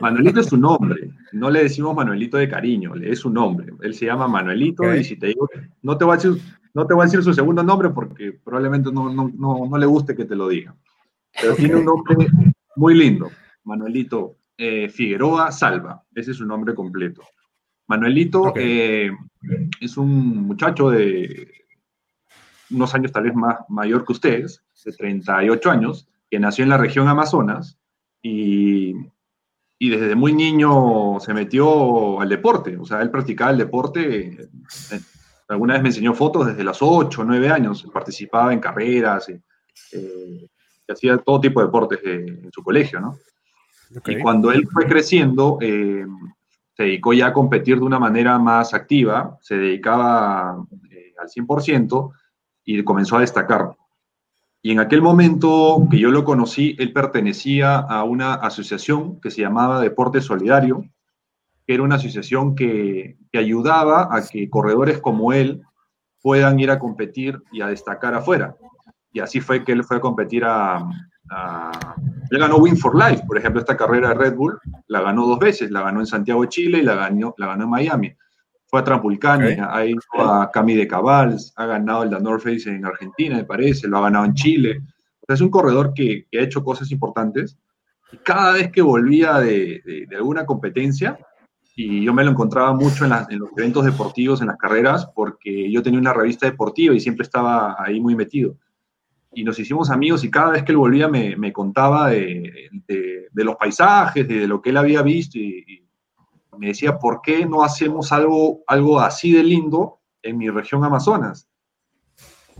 Manuelito es su nombre, no le decimos Manuelito de cariño, es su nombre. Él se llama Manuelito y si te digo, no te voy a decir no te voy a decir su segundo nombre porque probablemente no, no, no, le guste que te lo diga. Pero tiene un nombre muy lindo. Manuelito eh, Figueroa Salva. Ese es su nombre completo. Manuelito eh, es un muchacho de unos años tal vez más mayor que ustedes, de 38 años, que nació en la región Amazonas y, y desde muy niño se metió al deporte. O sea, él practicaba el deporte Alguna vez me enseñó fotos desde los 8 o 9 años, participaba en carreras, eh, eh hacía todo tipo de deportes en su colegio, ¿no? Y cuando él fue creciendo, eh, se dedicó ya a competir de una manera más activa, se dedicaba eh, al 100% y comenzó a destacar. Y en aquel momento que yo lo conocí, él pertenecía a una asociación que se llamaba Deporte Solidario, que era una asociación que, ayudaba a que corredores como él puedan ir a competir y a destacar afuera. Y así fue que él fue a competir a... él ganó Win for Life, por ejemplo, esta carrera de Red Bull, la ganó dos veces, la ganó en Santiago de Chile y la ganó, la ganó en Miami. Fue a Trampulcania, ha ido a Cami de Cabals, ha ganado el The North Face en Argentina, me parece, lo ha ganado en Chile. es un corredor que, ha hecho cosas importantes. Y cada vez que volvía de, de alguna competencia, y yo me lo encontraba mucho en, los eventos deportivos, en las carreras, porque yo tenía una revista deportiva y siempre estaba ahí muy metido. Y nos hicimos amigos y cada vez que él volvía me, me contaba de, de, los paisajes, de, lo que él había visto y, y, me decía, ¿por qué no hacemos algo, algo así de lindo en mi región Amazonas?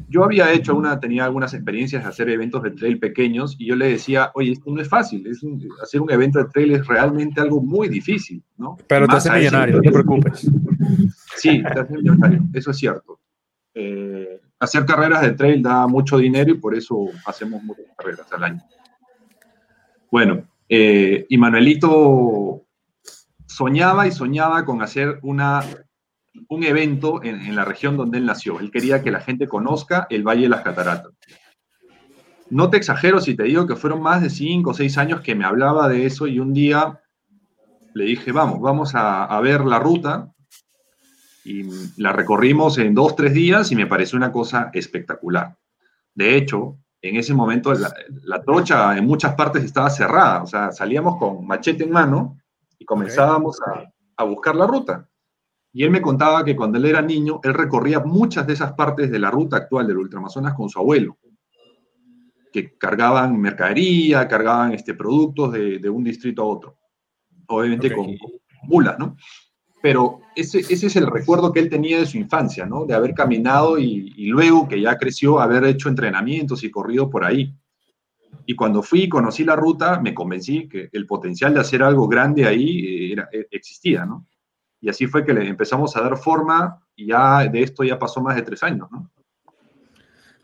yo había hecho una, tenía algunas experiencias de hacer eventos de trail pequeños y yo le decía, oye, esto no es fácil, es hacer un evento de trail es realmente algo muy difícil, ¿no? Pero te hace millonario, no te preocupes. Sí, te hace millonario, eso es cierto. Eh, hacer carreras de trail da mucho dinero y por eso hacemos muchas carreras al año. Bueno, eh, y Manuelito soñaba y soñaba con hacer una un evento en, la región donde él nació. Él quería que la gente conozca el Valle de las Cataratas. No te exagero si te digo que fueron más de cinco o seis años que me hablaba de eso y un día le dije, vamos, vamos a, ver la ruta. Y la recorrimos en dos, tres días y me pareció una cosa espectacular. De hecho, en ese momento la, trocha en muchas partes estaba cerrada, o sea, salíamos con machete en mano y comenzábamos a, a buscar la ruta Y él me contaba que cuando él era niño, él recorría muchas de esas partes de la ruta actual del Ultramazonas con su abuelo, que cargaban mercadería, cargaban este, productos de, un distrito a otro, obviamente con, mulas, ¿no? Pero ese, ese, es el recuerdo que él tenía de su infancia, ¿no? De haber caminado y, y luego que ya creció, haber hecho entrenamientos y corrido por ahí. Y cuando fui y conocí la ruta, me convencí que el potencial de hacer algo grande ahí eh, era, eh, existía, ¿no? Y así fue que le empezamos a dar forma y ya de esto ya pasó más de tres años, ¿no?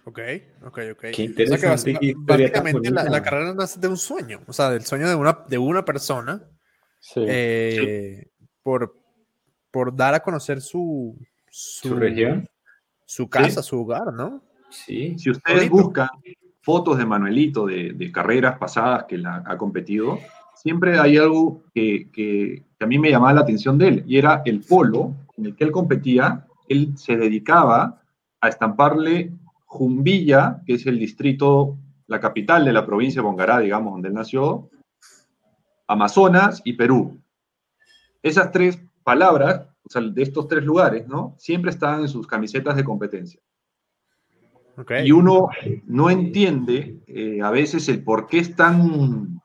Ok, ok, ok. Qué interesante. básicamente la, carrera nace de un sueño, o sea, del sueño de una, de una persona eh, Por, por dar a conocer su, su, región, su casa, su hogar, ¿no? Sí. Si ustedes buscan fotos de Manuelito de, carreras pasadas que la, ha competido, siempre hay algo que, a mí me llamaba la atención de él, y era el polo en el que él competía, él se dedicaba a estamparle Jumbilla, que es el distrito, la capital de la provincia de Bongará, digamos, donde él nació, Amazonas y Perú. Esas tres palabras, de estos tres lugares, ¿no? Siempre estaban en sus camisetas de competencia. Y uno no entiende eh, a veces el por qué es tan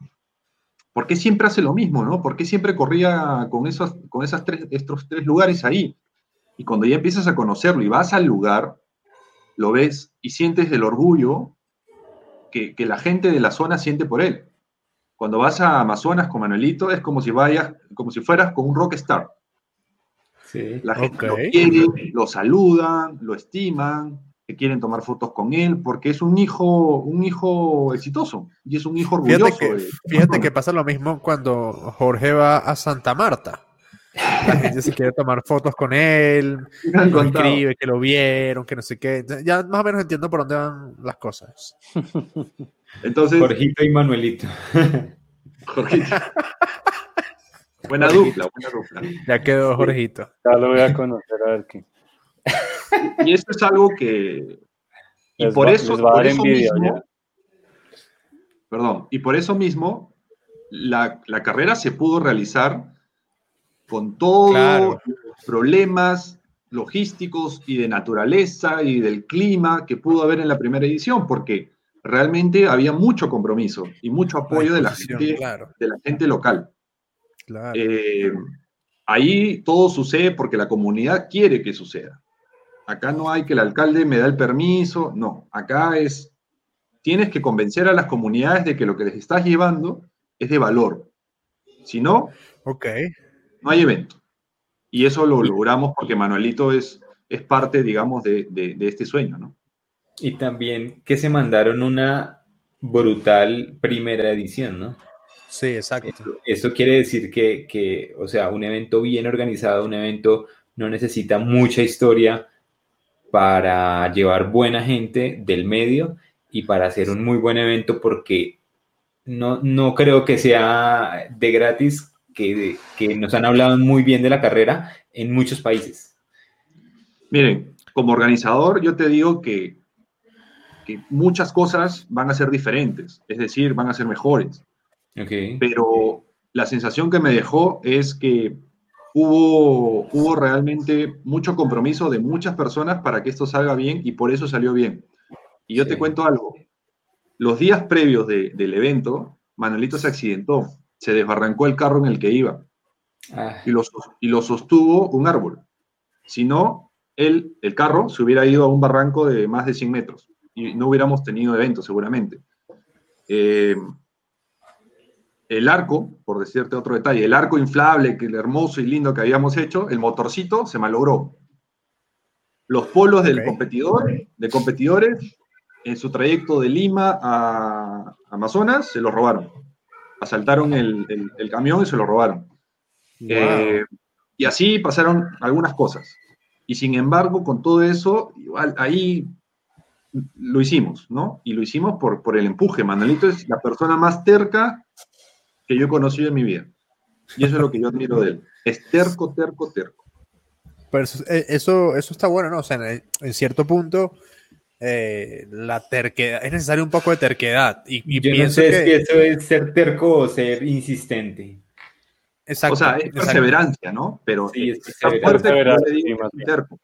¿Por qué siempre hace lo mismo, no? ¿Por qué siempre corría con, esos, con esas tres, estos tres lugares ahí? Y cuando ya empiezas a conocerlo y vas al lugar, lo ves y sientes el orgullo que, la gente de la zona siente por él. Cuando vas a Amazonas con Manuelito es como si vayas, como si fueras con un rockstar. Sí, la gente lo quiere, lo saludan, lo estiman, que quieren tomar fotos con él, porque es un hijo, un hijo exitoso y es un hijo orgulloso. Fíjate que, pasa lo mismo cuando Jorge va a Santa Marta. La gente se quiere tomar fotos con él, lo escribe, que lo vieron, que no sé qué. Ya más o menos entiendo por dónde van las cosas. Entonces, Jorgito y Manuelito. Jorgito. buena dupla, buena dupla. Ya quedó Jorgito. Ya lo voy a conocer a ver qué. Y eso es algo que... Y por eso, mismo, perdón, y por eso mismo la, carrera se pudo realizar con todos los problemas logísticos y de naturaleza y del clima que pudo haber en la primera edición, porque realmente había mucho compromiso y mucho apoyo de la gente, de la gente local. Eh, ahí todo sucede porque la comunidad quiere que suceda. Acá no hay que el alcalde me da el permiso, no, acá es, tienes que convencer a las comunidades de que lo que les estás llevando es de valor. Si no, okay. no hay evento. Y eso lo logramos porque Manuelito es, es parte, digamos, de, este sueño, ¿no? Y también que se mandaron una brutal primera edición, ¿no? Sí, exacto. Eso, quiere decir que, que, o sea, un evento bien organizado, un evento no necesita mucha historia, para llevar buena gente del medio y para hacer un muy buen evento porque no, no creo que sea de gratis que, que nos han hablado muy bien de la carrera en muchos países. Miren, como organizador yo te digo que, que muchas cosas van a ser diferentes, es decir, van a ser mejores. Pero la sensación que me dejó es que hubo, hubo realmente mucho compromiso de muchas personas para que esto salga bien y por eso salió bien. Y yo te cuento algo. Los días previos del evento, Manuelito se accidentó, se desbarrancó el carro en el que iba ah. y, lo, y lo sostuvo un árbol. Si no, él, el carro se hubiera ido a un barranco de más de 100 metros y no hubiéramos tenido evento seguramente. Eh, el arco, por decirte otro detalle, el arco inflable, que el hermoso y lindo que habíamos hecho, el motorcito se malogró. Los polos del competidor, de competidores, en su trayecto de Lima a Amazonas, se los robaron. Asaltaron el, camión y se lo robaron. Eh, y así pasaron algunas cosas. Y sin embargo, con todo eso, igual ahí lo hicimos, ¿no? Y lo hicimos por, por el empuje. Manuelito es la persona más terca que yo he conocido en mi vida. Y eso es lo que yo admiro de él. Es terco, terco, terco. Pero eso, eh, eso, está bueno, ¿no? O sea, en, cierto punto, eh, la terquedad, es necesario un poco de terquedad. Y, yo no sé si eso es ser terco o ser insistente. Exacto. O sea, es exacto. perseverancia, ¿no? Pero Sí, es está perseverancia. que que terco.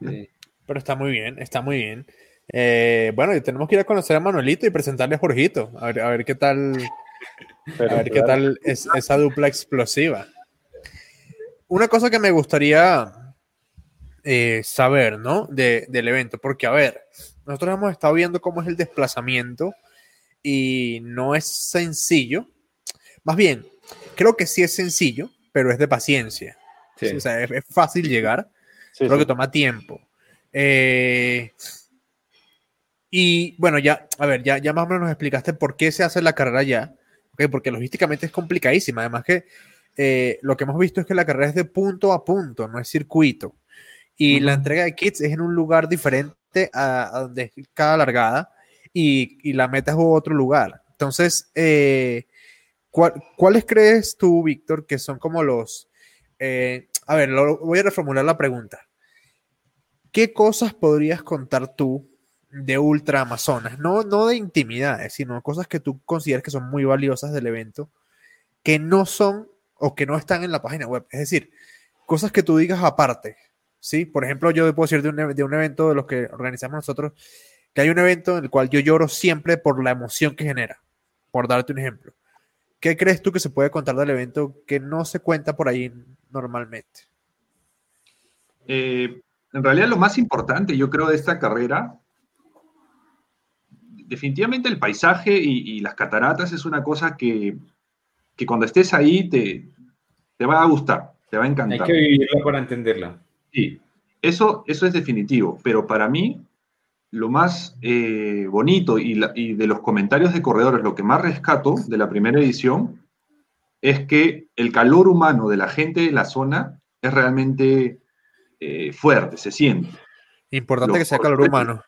Sí. Pero está muy bien, está muy bien. Eh, bueno, y tenemos que ir a conocer a Manuelito y presentarle a Jorgito. A ver, a ver qué tal, Pero a ver qué tal es esa dupla explosiva. Una cosa que me gustaría eh, saber, ¿no? De- del evento, porque a ver, nosotros hemos estado viendo cómo es el desplazamiento y no es sencillo. Más bien, creo que sí es sencillo, pero es de paciencia. Sí. O sea, es, es fácil llegar, sí, creo sí. que toma tiempo. Eh, y bueno, ya, a ver, ya, ya más o menos nos explicaste por qué se hace la carrera ya, ¿ok? porque logísticamente es complicadísima. Además que eh, lo que hemos visto es que la carrera es de punto a punto, no es circuito. Y la entrega de kits es en un lugar diferente a, a donde es cada largada y, y la meta es otro lugar. Entonces, eh, ¿cuál- ¿cuáles crees tú, Víctor, que son como los... eh, a ver, lo- voy a reformular la pregunta. ¿Qué cosas podrías contar tú de Ultra Amazonas? No, no de intimidades, sino cosas que tú consideras que son muy valiosas del evento, que no son o que no están en la página web. Es decir, cosas que tú digas aparte. ¿sí? Por ejemplo, yo puedo decir de un, e- de un evento de los que organizamos nosotros, que hay un evento en el cual yo lloro siempre por la emoción que genera. Por darte un ejemplo. ¿Qué crees tú que se puede contar del evento que no se cuenta por ahí normalmente? Eh, en realidad lo más importante, yo creo, de esta carrera, definitivamente el paisaje y, y las cataratas es una cosa que, que cuando estés ahí te, te va a gustar, te va a Hay encantar. que vivirla para entenderla. Sí, eso, eso es definitivo, pero para mí lo más eh, bonito y, la- y de los comentarios de corredores, lo que más rescato de la primera edición es que el calor humano de la gente de la zona es realmente eh, fuerte, se siente. Importante Los que sea calor humano.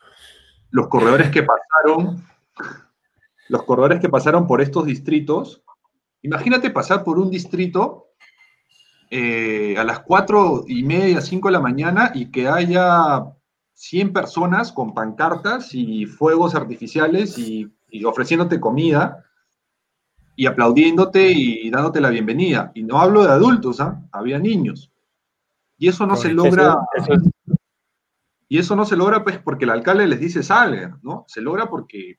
Los corredores que pasaron, los corredores que pasaron por estos distritos, imagínate pasar por un distrito eh, a las cuatro y media, 5 de la mañana y que haya 100 personas con pancartas y fuegos artificiales y, y ofreciéndote comida y aplaudiéndote y dándote la bienvenida. Y no hablo de adultos, ¿ah? había niños. Y eso no se logra, Eso- eso es- y eso no se logra pues porque el alcalde les dice salgan, ¿no? Se logra porque,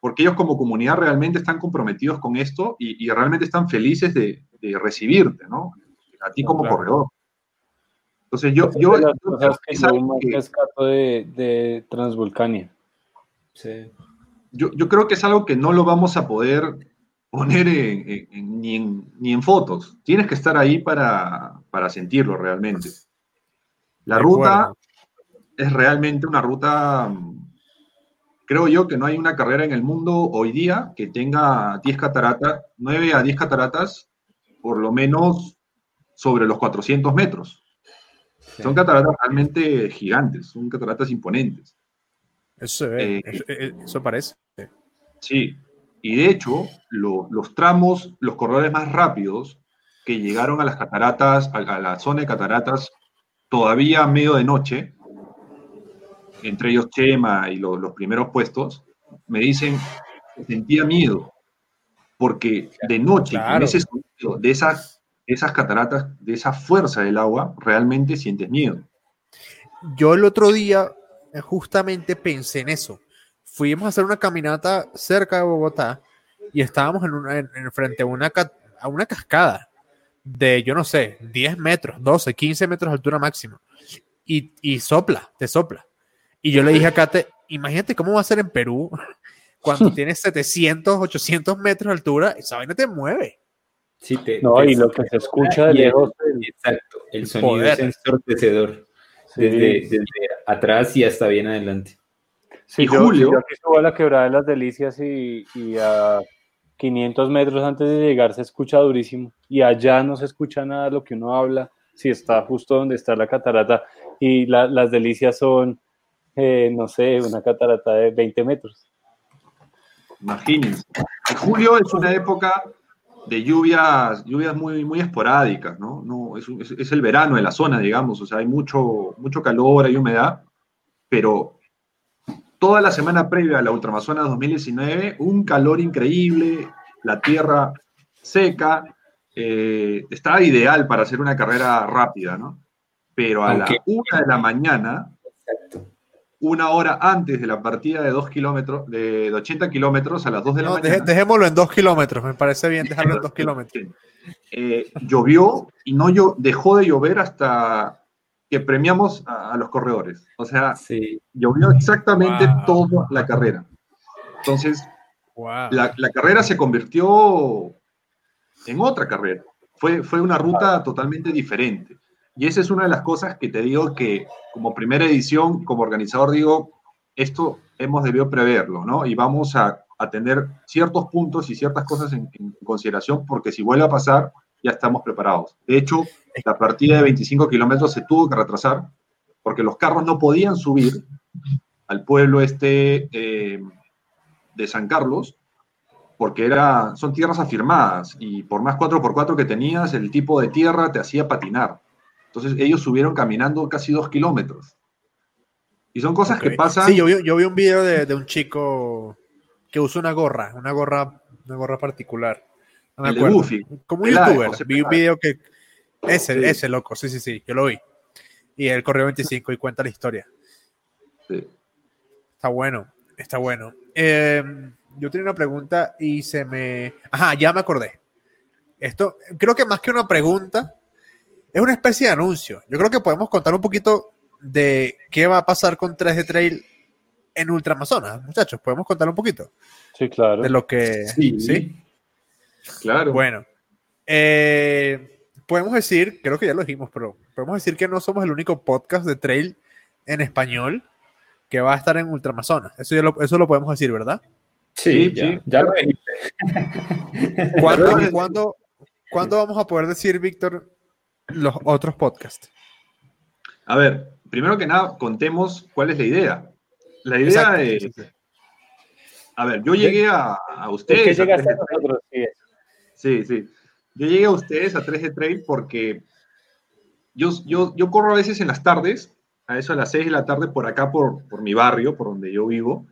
porque ellos como comunidad realmente están comprometidos con esto y, y realmente están felices de, de recibirte, ¿no? A ti como Claro. corredor. Entonces yo, yo, yo cosas que es yo algo más que- rescato de, de Transvulcania. Sí. yo, yo creo que es algo que no lo vamos a poder poner en- en- en- ni, en, ni en fotos. Tienes que estar ahí para, para sentirlo realmente. La ruta. Es realmente una ruta, mm, creo yo que no hay una carrera en el mundo hoy día que tenga 10 cataratas, 9 a 10 cataratas, por lo menos sobre los 400 metros. sí. Son cataratas realmente gigantes, son cataratas imponentes. Eso se ve, Eh, eso, eh, eso parece. Sí, y de hecho, lo- los tramos, los corredores más rápidos que llegaron a las cataratas, a, a la zona de cataratas, todavía a medio de noche, entre ellos Chema y lo- los primeros puestos, me dicen que sentía miedo, porque de noche, Claro. ese sonido de esas, esas cataratas, de esa fuerza del agua, realmente sientes miedo. Yo el otro día eh, justamente pensé en eso. Fuimos a hacer una caminata cerca de Bogotá y estábamos en, una- en- en frente a una, a una cascada de, yo no sé, 10 metros, 12, 15 metros de altura máximo. Y, y sopla, te sopla. Y yo le dije a Kate, imagínate cómo va a ser en Perú cuando tienes 700, 800 metros de altura, esa vaina te mueve. Sí, te- No, te- y lo que se escucha de lejos. Exacto, el el sonido poder. es ensordecedor. Sí. Desde, desde atrás y hasta bien adelante. Sí, Y yo, Julio- yo aquí subo a la quebrada de las delicias y, y a 500 metros antes de llegar se escucha durísimo. Y allá no se escucha nada de lo que uno habla, si está justo donde está la catarata. Y la- las delicias son, eh, no sé, una catarata de 20 metros. Imagínense. En julio es una época de lluvias, lluvias muy, muy esporádicas, ¿no? no es, es- es el verano de la zona, digamos, o sea, hay mucho, mucho calor, hay humedad, pero toda la semana previa a la Ultramazonas 2019, un calor increíble, la tierra seca, eh, estaba ideal para hacer una carrera rápida, ¿no? Pero a Aunque- la una de la mañana. Una hora antes de la partida de dos kilómetros, de, de 80 kilómetros, a las 2 de la No, mañana, dejémoslo en dos kilómetros, me parece bien dejarlo en dos kilómetros. eh, llovió y no llo- dejó de llover hasta que premiamos a, a los corredores. O sea, Sí. llovió exactamente Wow. toda la carrera. Entonces, Wow. la, la carrera se convirtió en otra carrera. Fue, fue una ruta totalmente diferente. Y esa es una de las cosas que te digo que como primera edición, como organizador, digo, esto hemos debido preverlo, ¿no? Y vamos a, tener ciertos puntos y ciertas cosas en, en consideración porque si vuelve a pasar, ya estamos preparados. De hecho, la partida de 25 kilómetros se tuvo que retrasar porque los carros no podían subir al pueblo este eh, de San Carlos porque era, son tierras afirmadas y por más 4x4 que tenías, el tipo de tierra te hacía patinar. Entonces ellos subieron caminando casi dos kilómetros. Y son cosas que Ok. pasan. Sí, yo vi, yo vi un video de, de un chico que usa una gorra, una gorra, una gorra particular. No me El de acuerdo. Goofy. Como un youtuber. José Vi un video que. Ese, Sí. ese loco, sí, sí, sí, yo lo vi. Y él corrió 25 y cuenta la historia. Sí. Está bueno, está bueno. Eh, yo tenía una pregunta y se me. Ajá, ya me acordé. Esto, creo que más que una pregunta, es una especie de anuncio. Yo creo que podemos contar un poquito de qué va a pasar con 3D Trail en Ultramazonas, muchachos. Podemos contar un poquito Sí, claro. de lo que. Sí. ¿sí? Claro. Bueno, eh, podemos decir, creo que ya lo dijimos, pero podemos decir que no somos el único podcast de trail en español que va a estar en Ultramazonas. Eso, ya lo, eso lo podemos decir, ¿verdad? Sí, Sí, ya, sí. ya lo dijiste. ¿Cuándo, cuándo- cuándo vamos a poder decir, Víctor, los otros podcasts? A ver, primero que nada, contemos cuál es la idea. La idea Exacto, es. sí, sí. A ver, yo llegué a, a ¿Por ustedes. qué a llegaste a 3D Trail. nosotros? Sí, Sí, sí. Yo llegué a ustedes a 3D Trail porque yo, yo, yo corro a veces en las tardes, a eso a las 6 de la tarde por acá, por, por mi barrio, por donde yo vivo.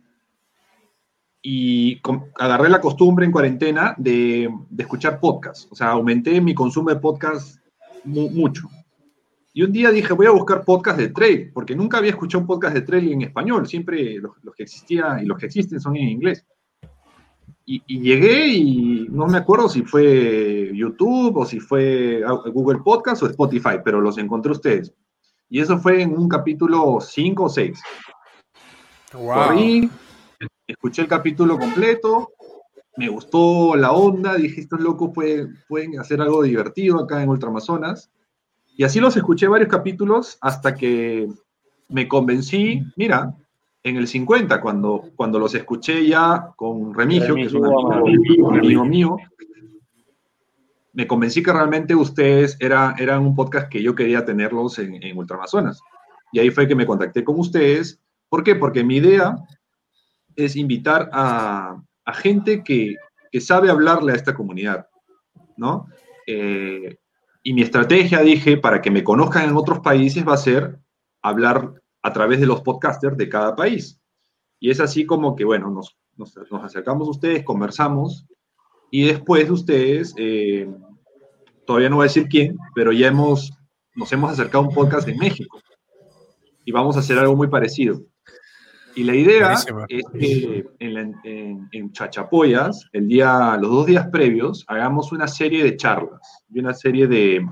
Y agarré la costumbre en cuarentena de, de escuchar podcasts. O sea, aumenté mi consumo de podcasts mu- mucho. Y un día dije, voy a buscar podcasts de trail, porque nunca había escuchado un podcast de trail en español. Siempre los, los que existían y los que existen son en inglés. Y, y llegué y no me acuerdo si fue YouTube o si fue a- Google Podcast o Spotify, pero los encontré ustedes. Y eso fue en un capítulo 5 o 6. Wow. Corrí, escuché el capítulo completo, me gustó la onda, dije, estos locos pueden, pueden hacer algo divertido acá en Ultramazonas. Y así los escuché varios capítulos hasta que me convencí, mira, en el 50, cuando, cuando los escuché ya con Remigio, que es un Remigio amigo, un amigo mío, me convencí que realmente ustedes era, eran un podcast que yo quería tenerlos en, en Ultramazonas. Y ahí fue que me contacté con ustedes. ¿Por qué? Porque mi idea es invitar a, a gente que, que sabe hablarle a esta comunidad, ¿no? Eh, y mi estrategia, dije, para que me conozcan en otros países va a ser hablar a través de los podcasters de cada país. Y es así como que, bueno, nos, nos, acercamos a ustedes, conversamos, y después ustedes, eh, todavía no voy a decir quién, pero ya hemos, nos hemos acercado a un podcast en México. Y vamos a hacer algo muy parecido. Y la idea Buenísimo. es que en, la- en- en Chachapoyas, el día, los dos días previos, hagamos una serie de charlas y una serie de,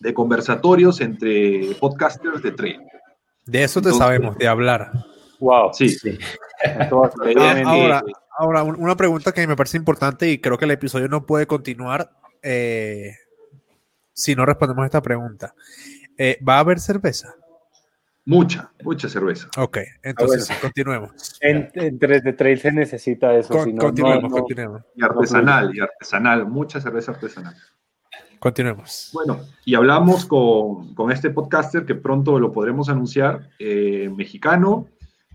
de conversatorios entre podcasters de trail. De eso te sabemos, de hablar. Wow. Sí, Sí. Ah, ahora, ahora, un- una pregunta que me parece importante y creo que el episodio no puede continuar eh, si no respondemos a esta pregunta. Eh, ¿Va a haber cerveza? Mucha, mucha cerveza. Ok, entonces bueno. continuemos. En, en 3D Trail se necesita eso. Con- si no, continuemos, no, no. continuemos, Y artesanal, y artesanal, mucha cerveza artesanal. continuemos. Bueno, y hablamos con, con este podcaster que pronto lo podremos anunciar, eh, mexicano,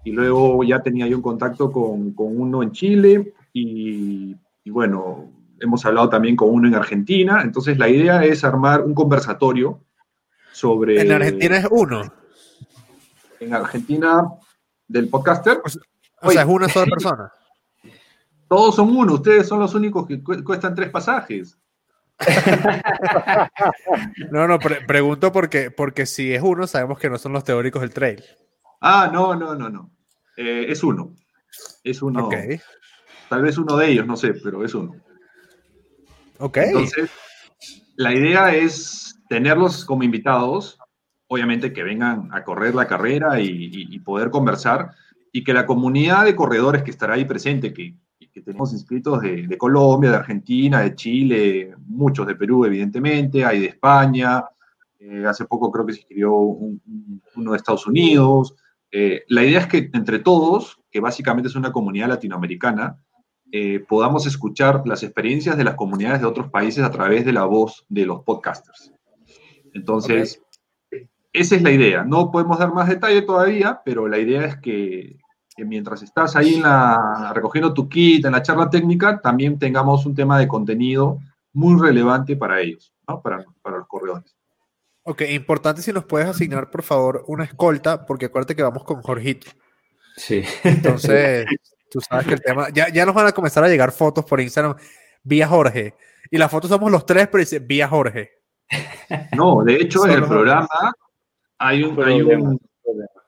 y luego ya tenía yo un contacto con, con uno en Chile, y, y bueno, hemos hablado también con uno en Argentina, entonces la idea es armar un conversatorio sobre... En Argentina es uno, En Argentina, del podcaster, o sea, es una sola persona. todos son uno, ustedes son los únicos que cu- cuestan tres pasajes. no, no, pregunto porque, porque si es uno, sabemos que no son los teóricos del trail. Ah, no, no, no, no. Eh, es uno. Es uno. Tal vez uno de ellos, no sé, pero es uno. Ok. Entonces, la idea es tenerlos como invitados, obviamente que vengan a correr la carrera y, poder conversar, y que la comunidad de corredores que estará ahí presente, que, tenemos inscritos de, Colombia, de Argentina, de Chile, muchos de Perú, evidentemente, hay de España, eh, hace poco creo que se inscribió uno de Estados Unidos. Eh, la idea es que entre todos, que básicamente es una comunidad latinoamericana, eh, podamos escuchar las experiencias de las comunidades de otros países a través de la voz de los podcasters. Entonces, esa es la idea. No podemos dar más detalle todavía, pero la idea es que, mientras estás ahí en la, recogiendo tu kit, en la charla técnica, también tengamos un tema de contenido muy relevante para ellos, para, para los corredores. Ok, importante si nos puedes asignar, por favor, una escolta, porque acuérdate que vamos con Jorgito. Sí. Entonces, Tú sabes que el tema, ya, ya nos van a comenzar a llegar fotos por Instagram vía Jorge. Y las fotos somos los tres, pero dice vía Jorge. No, de hecho, en el programa hay un, hay un,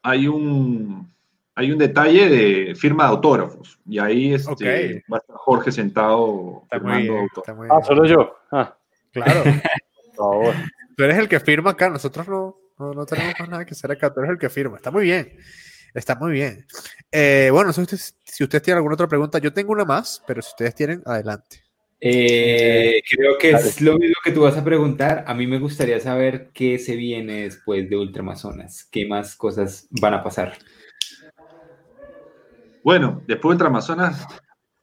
hay un, hay un detalle de firma de autógrafos. Y ahí este, va a estar Jorge sentado firmando autógrafos. Ah, solo yo. Ah. Claro. por favor. Tú eres el que firma acá, nosotros no, no, no tenemos más nada que hacer acá, tú eres el que firma. Está muy bien. Está muy bien. Eh, bueno, si ustedes, si ustedes tienen alguna otra pregunta, yo tengo una más, pero si ustedes tienen, adelante. Eh, creo que es lo mismo que tú vas a preguntar. A mí me gustaría saber qué se viene después de Ultramazonas, qué más cosas van a pasar. Bueno, después de Ultramazonas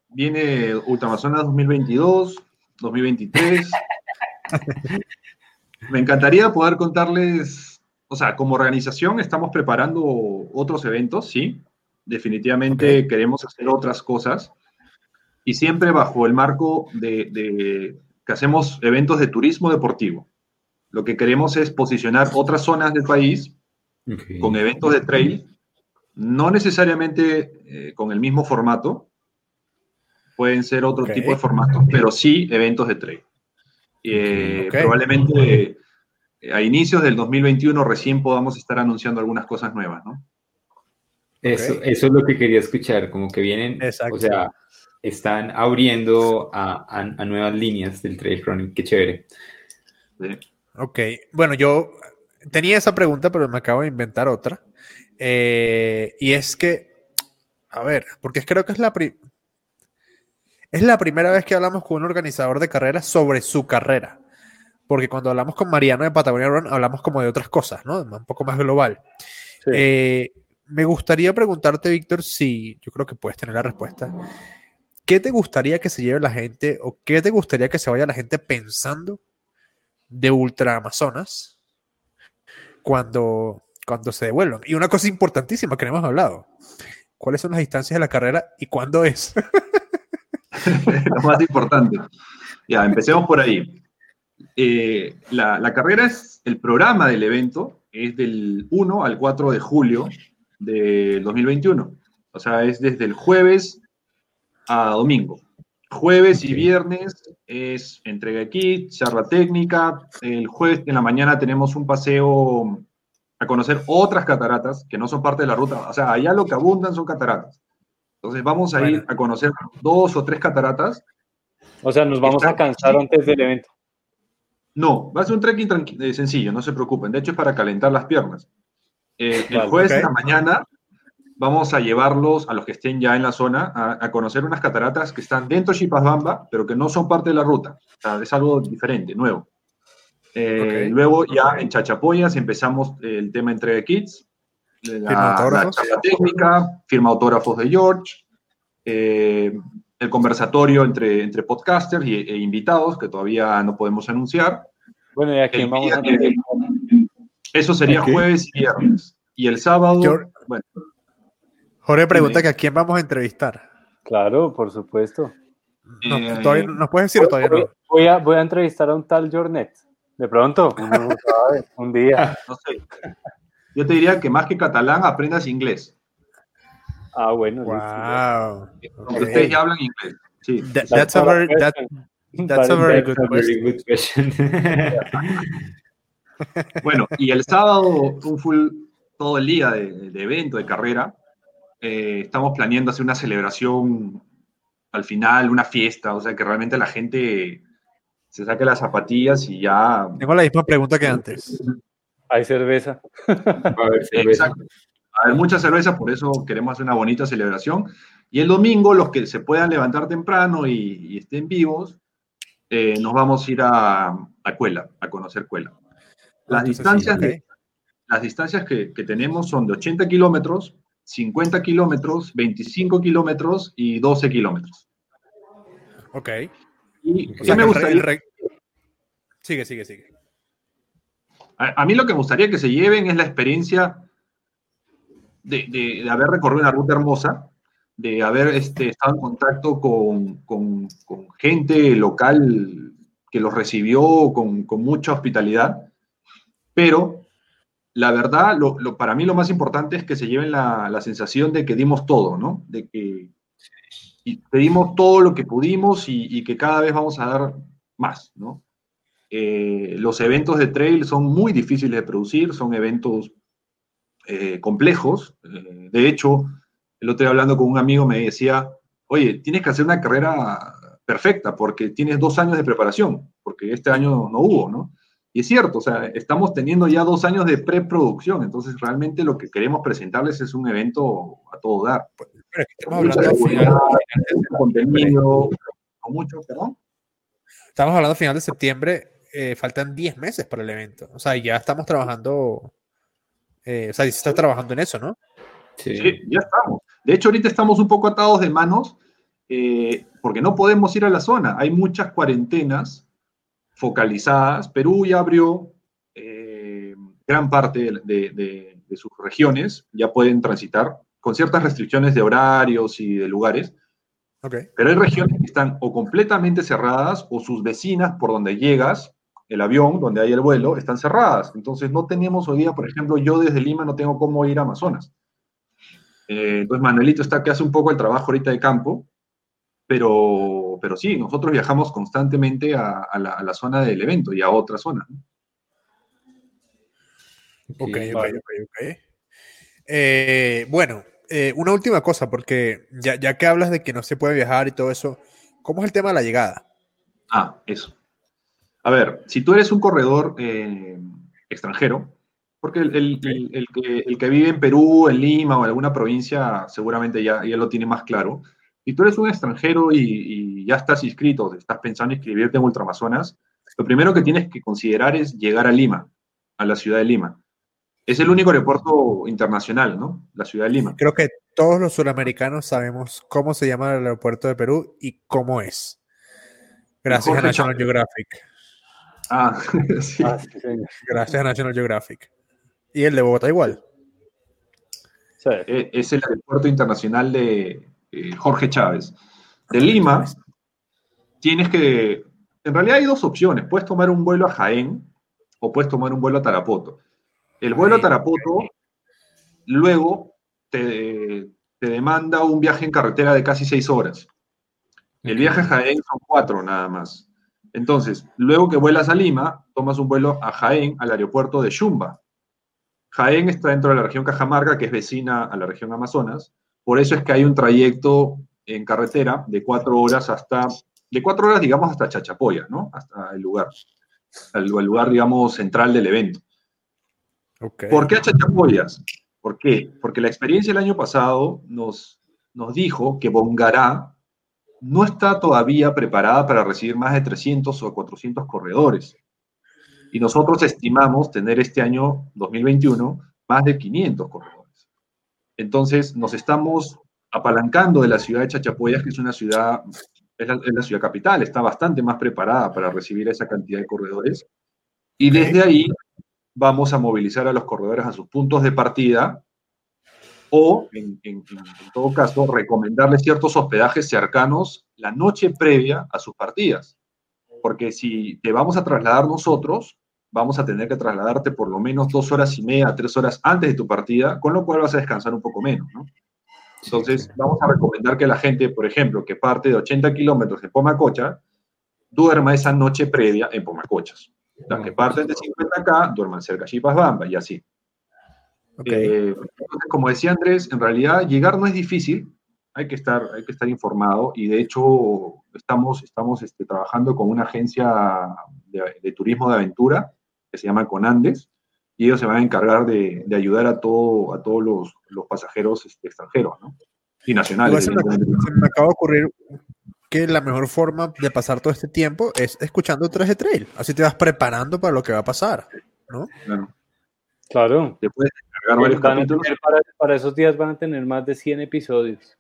viene Ultramazonas 2022, 2023. me encantaría poder contarles o sea, como organización estamos preparando otros eventos, sí. Definitivamente queremos hacer otras cosas. Y siempre bajo el marco de, que hacemos eventos de turismo deportivo. Lo que queremos es posicionar otras zonas del país con eventos de trail, no necesariamente eh, con el mismo formato, pueden ser otro tipo de formatos, pero sí eventos de trail. Eh, probablemente a inicios del 2021 recién podamos estar anunciando algunas cosas nuevas, ¿no? Eso, eso es lo que quería escuchar, como que vienen, o sea, están abriendo a, nuevas líneas del trail running, qué chévere. Ok, bueno, yo tenía esa pregunta, pero me acabo de inventar otra. Eh, y es que, a ver, porque creo que es la, es la primera vez que hablamos con un organizador de carreras sobre su carrera porque cuando hablamos con Mariano de Patagonia Run, hablamos como de otras cosas, ¿no? Un poco más global. Eh, me gustaría preguntarte, Víctor, si yo creo que puedes tener la respuesta. ¿Qué te gustaría que se lleve la gente o qué te gustaría que se vaya la gente pensando de Ultra Amazonas cuando, cuando se devuelvan? Y una cosa importantísima que no hemos hablado. ¿Cuáles son las distancias de la carrera y cuándo es? Lo más importante. Ya, empecemos por ahí. Eh, la, carrera es el programa del evento, es del 1 al 4 de julio del 2021. O sea, es desde el jueves a domingo. Jueves y viernes es entrega de kit, charla técnica. El jueves en la mañana tenemos un paseo a conocer otras cataratas que no son parte de la ruta. O sea, allá lo que abundan son cataratas. Entonces vamos a ir a conocer dos o tres cataratas. O sea, nos vamos a cansar antes del evento. No, va a ser un trekking eh, sencillo, no se preocupen. De hecho, es para calentar las piernas. Eh, el jueves en la mañana vamos a llevarlos a los que estén ya en la zona a, conocer unas cataratas que están dentro de Chipasbamba, pero que no son parte de la ruta. O sea, es algo diferente, nuevo. Eh, luego ya en Chachapoyas empezamos el tema entrega de kits, la, técnica, firma autógrafos de George, el conversatorio entre, entre podcasters y, e invitados que todavía no podemos anunciar. Bueno, y aquí vamos a Eso sería jueves y viernes. Y el sábado, bueno. Jorge pregunta que a quién vamos a entrevistar. Claro, por supuesto. No, eh, todavía, ¿Nos puedes decir todavía no? Voy a, voy a entrevistar a un tal Jornet. De pronto, un día. No sé. Yo te diría que más que catalán, aprendas inglés. Ah, bueno. Wow. Ustedes ya hablan inglés. Sí. that's, a very, That's a very good That's a very question. good question. Bueno, y el sábado, un full todo el día de, de evento, de carrera. Eh, estamos planeando hacer una celebración al final, una fiesta, o sea, que realmente la gente se saque las zapatillas y ya... Tengo la misma pregunta que antes. Hay cerveza. A haber cerveza. Exacto. A ver, mucha cerveza, por eso queremos hacer una bonita celebración. Y el domingo, los que se puedan levantar temprano y, y estén vivos, eh, nos vamos a ir a, a Cuela, a conocer Cuela. Las Entonces, distancias, sí, de- las distancias que, que tenemos son de 80 kilómetros, 50 kilómetros, 25 kilómetros y 12 kilómetros. Ok. Y O ¿qué sea, me gustaría? el re- Sigue, sigue, sigue. A, a mí lo que me gustaría que se lleven es la experiencia de, de- de haber recorrido una ruta hermosa, de haber este, estado en contacto con, con- con gente local que los recibió con, con mucha hospitalidad, pero la verdad, para mí lo más importante es que se lleven la, sensación de que dimos todo, ¿no? De que pedimos todo lo que pudimos y, y que cada vez vamos a dar más, ¿no? Eh, los eventos de trail son muy difíciles de producir, son eventos eh, complejos. Eh, de hecho, el otro día hablando con un amigo me decía, oye, tienes que hacer una carrera perfecta porque tienes dos años de preparación, porque este año no hubo, ¿no? Y es cierto, o sea, estamos teniendo ya dos años de preproducción, entonces realmente lo que queremos presentarles es un evento a todo dar. Pero aquí estamos hablando, seguridad, final, mucho contenido, con mucho, perdón. estamos hablando a final de septiembre. eh, faltan 10 meses para el evento. O sea, ya estamos trabajando. eh, o sea, se está trabajando en eso, ¿no? Sí. Sí, ya estamos. De hecho, ahorita estamos un poco atados de manos eh, porque no podemos ir a la zona. Hay muchas cuarentenas focalizadas. Perú ya abrió eh, gran parte de, de- de- de sus regiones, ya pueden transitar con ciertas restricciones de horarios y de lugares, Ok. pero hay regiones que están o completamente cerradas o sus vecinas por donde llegas, el avión, donde hay el vuelo, están cerradas. Entonces no tenemos hoy día, por ejemplo, yo desde Lima no tengo cómo ir a Amazonas. Eh, entonces Manuelito está que hace un poco el trabajo ahorita de campo, pero, pero sí, nosotros viajamos constantemente a, a la, a la zona del evento y a otra zona. ¿no? Ok, Sí, ok, ok, ok. Eh, bueno, eh, una última cosa, porque ya, ya que hablas de que no se puede viajar y todo eso, ¿cómo es el tema de la llegada? Ah, eso. A ver, si tú eres un corredor eh, extranjero, porque el, el- el- el que, el que vive en Perú, en Lima o en alguna provincia seguramente ya, ya lo tiene más claro. Si tú eres un extranjero y, y ya estás inscrito, estás pensando en inscribirte en Ultramazonas, lo primero que tienes que considerar es llegar a Lima, a la ciudad de Lima. Es el único aeropuerto internacional, ¿no? La ciudad de Lima. Creo que todos los suramericanos sabemos cómo se llama el aeropuerto de Perú y cómo es. Gracias a National Chávez. Geographic. Ah, sí. Ah, sí. Gracias a National Geographic. Y el de Bogotá igual. Sí. Eh, es el aeropuerto internacional de eh, Jorge Chávez. De Lima, tienes que, en realidad hay dos opciones, puedes tomar un vuelo a Jaén o puedes tomar un vuelo a Tarapoto. El vuelo a Tarapoto luego te, te demanda un viaje en carretera de casi seis horas. El viaje a Jaén son cuatro nada más. Entonces, luego que vuelas a Lima, tomas un vuelo a Jaén, al aeropuerto de Shumba. Jaén está dentro de la región Cajamarca, que es vecina a la región Amazonas. Por eso es que hay un trayecto en carretera de cuatro horas hasta, de cuatro horas, digamos, hasta Chachapoya, ¿no? Hasta el lugar, el, el lugar, digamos, central del evento. ¿Por qué a Chachapoyas? ¿Por qué? Porque la experiencia del año pasado nos, nos dijo que Bongará no está todavía preparada para recibir más de 300 o 400 corredores. Y nosotros estimamos tener este año 2021 más de 500 corredores. Entonces nos estamos apalancando de la ciudad de Chachapoyas, que es una ciudad, es la, es la ciudad capital, está bastante más preparada para recibir esa cantidad de corredores. Y desde ahí vamos a movilizar a los corredores a sus puntos de partida o, en, en- en todo caso, recomendarles ciertos hospedajes cercanos la noche previa a sus partidas. Porque si te vamos a trasladar nosotros, vamos a tener que trasladarte por lo menos dos horas y media, tres horas antes de tu partida, con lo cual vas a descansar un poco menos, ¿no? Entonces, vamos a recomendar que la gente, por ejemplo, que parte de 80 kilómetros de Pomacocha, duerma esa noche previa en Pomacochas. Las que parten de 50K duerman cerca de Chipasbamba y así. Eh, entonces, como decía Andrés, en realidad llegar no es difícil, hay que estar, hay que estar informado y de hecho estamos, estamos este, trabajando con una agencia de, de turismo de aventura que se llama Conandes y ellos se van a encargar de, de ayudar a, todo, a todos los, los pasajeros este, extranjeros ¿no? y nacionales. se me, se me acaba de ocurrir que la mejor forma de pasar todo este tiempo es escuchando traje trail. Así te vas preparando para lo que va a pasar. ¿no? Claro. Claro. Te puedes descargar varios Van a capítulos. tener para, para esos días van a tener más de 100 episodios.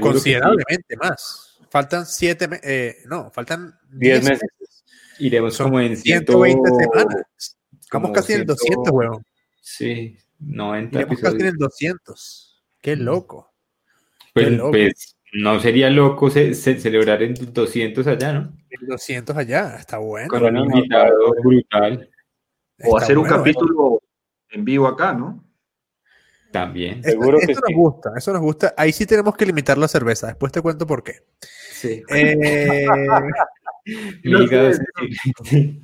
Considerablemente más. Faltan siete, me- eh, no, faltan 10 10 meses. Iremos Son como en 120 ciento- semanas. Estamos casi en el 200, 100, weón. Sí, 90 Iremos casi en episodios. el 200. Qué Mm. loco. Pues, qué loco. pues, no sería loco ce- ce- celebrar en 200 allá, ¿no? El 200 allá, está bueno. Con Bueno, un no, invitado brutal O hacer un bueno. capítulo en vivo acá, ¿no? también. Esto, Seguro que esto sí. nos gusta, eso nos gusta. Ahí sí tenemos que limitar la cerveza. Después te cuento por qué. Sí. Eh, No Mi hígado sé, sí.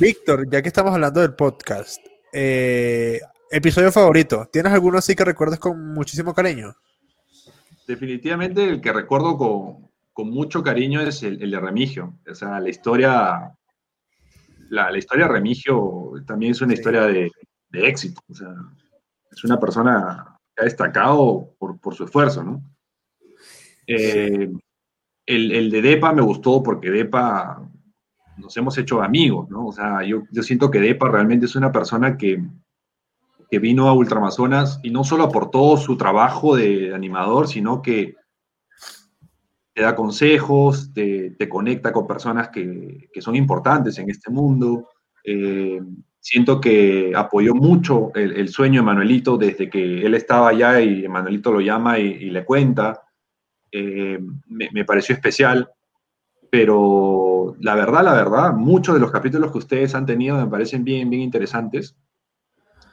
Víctor, ya que estamos hablando del podcast, eh, episodio favorito. ¿Tienes alguno así que recuerdes con muchísimo cariño? Definitivamente el que recuerdo con, con mucho cariño es el, el de Remigio. O sea, la historia, la, la historia de Remigio también es una Sí. historia de, de éxito. O sea, es una persona que ha destacado por, por su esfuerzo, ¿no? Eh, el, el de Depa me gustó porque Depa nos hemos hecho amigos, ¿no? O sea, yo, yo siento que Depa realmente es una persona que, que vino a Ultramazonas y no solo aportó su trabajo de animador, sino que te da consejos, te, te conecta con personas que, que son importantes en este mundo. Eh, siento que apoyó mucho el, sueño de Manuelito desde que él estaba allá y Manuelito lo llama y le cuenta. Eh, me, pareció especial, pero la verdad, la verdad, muchos de los capítulos que ustedes han tenido me parecen bien, bien interesantes.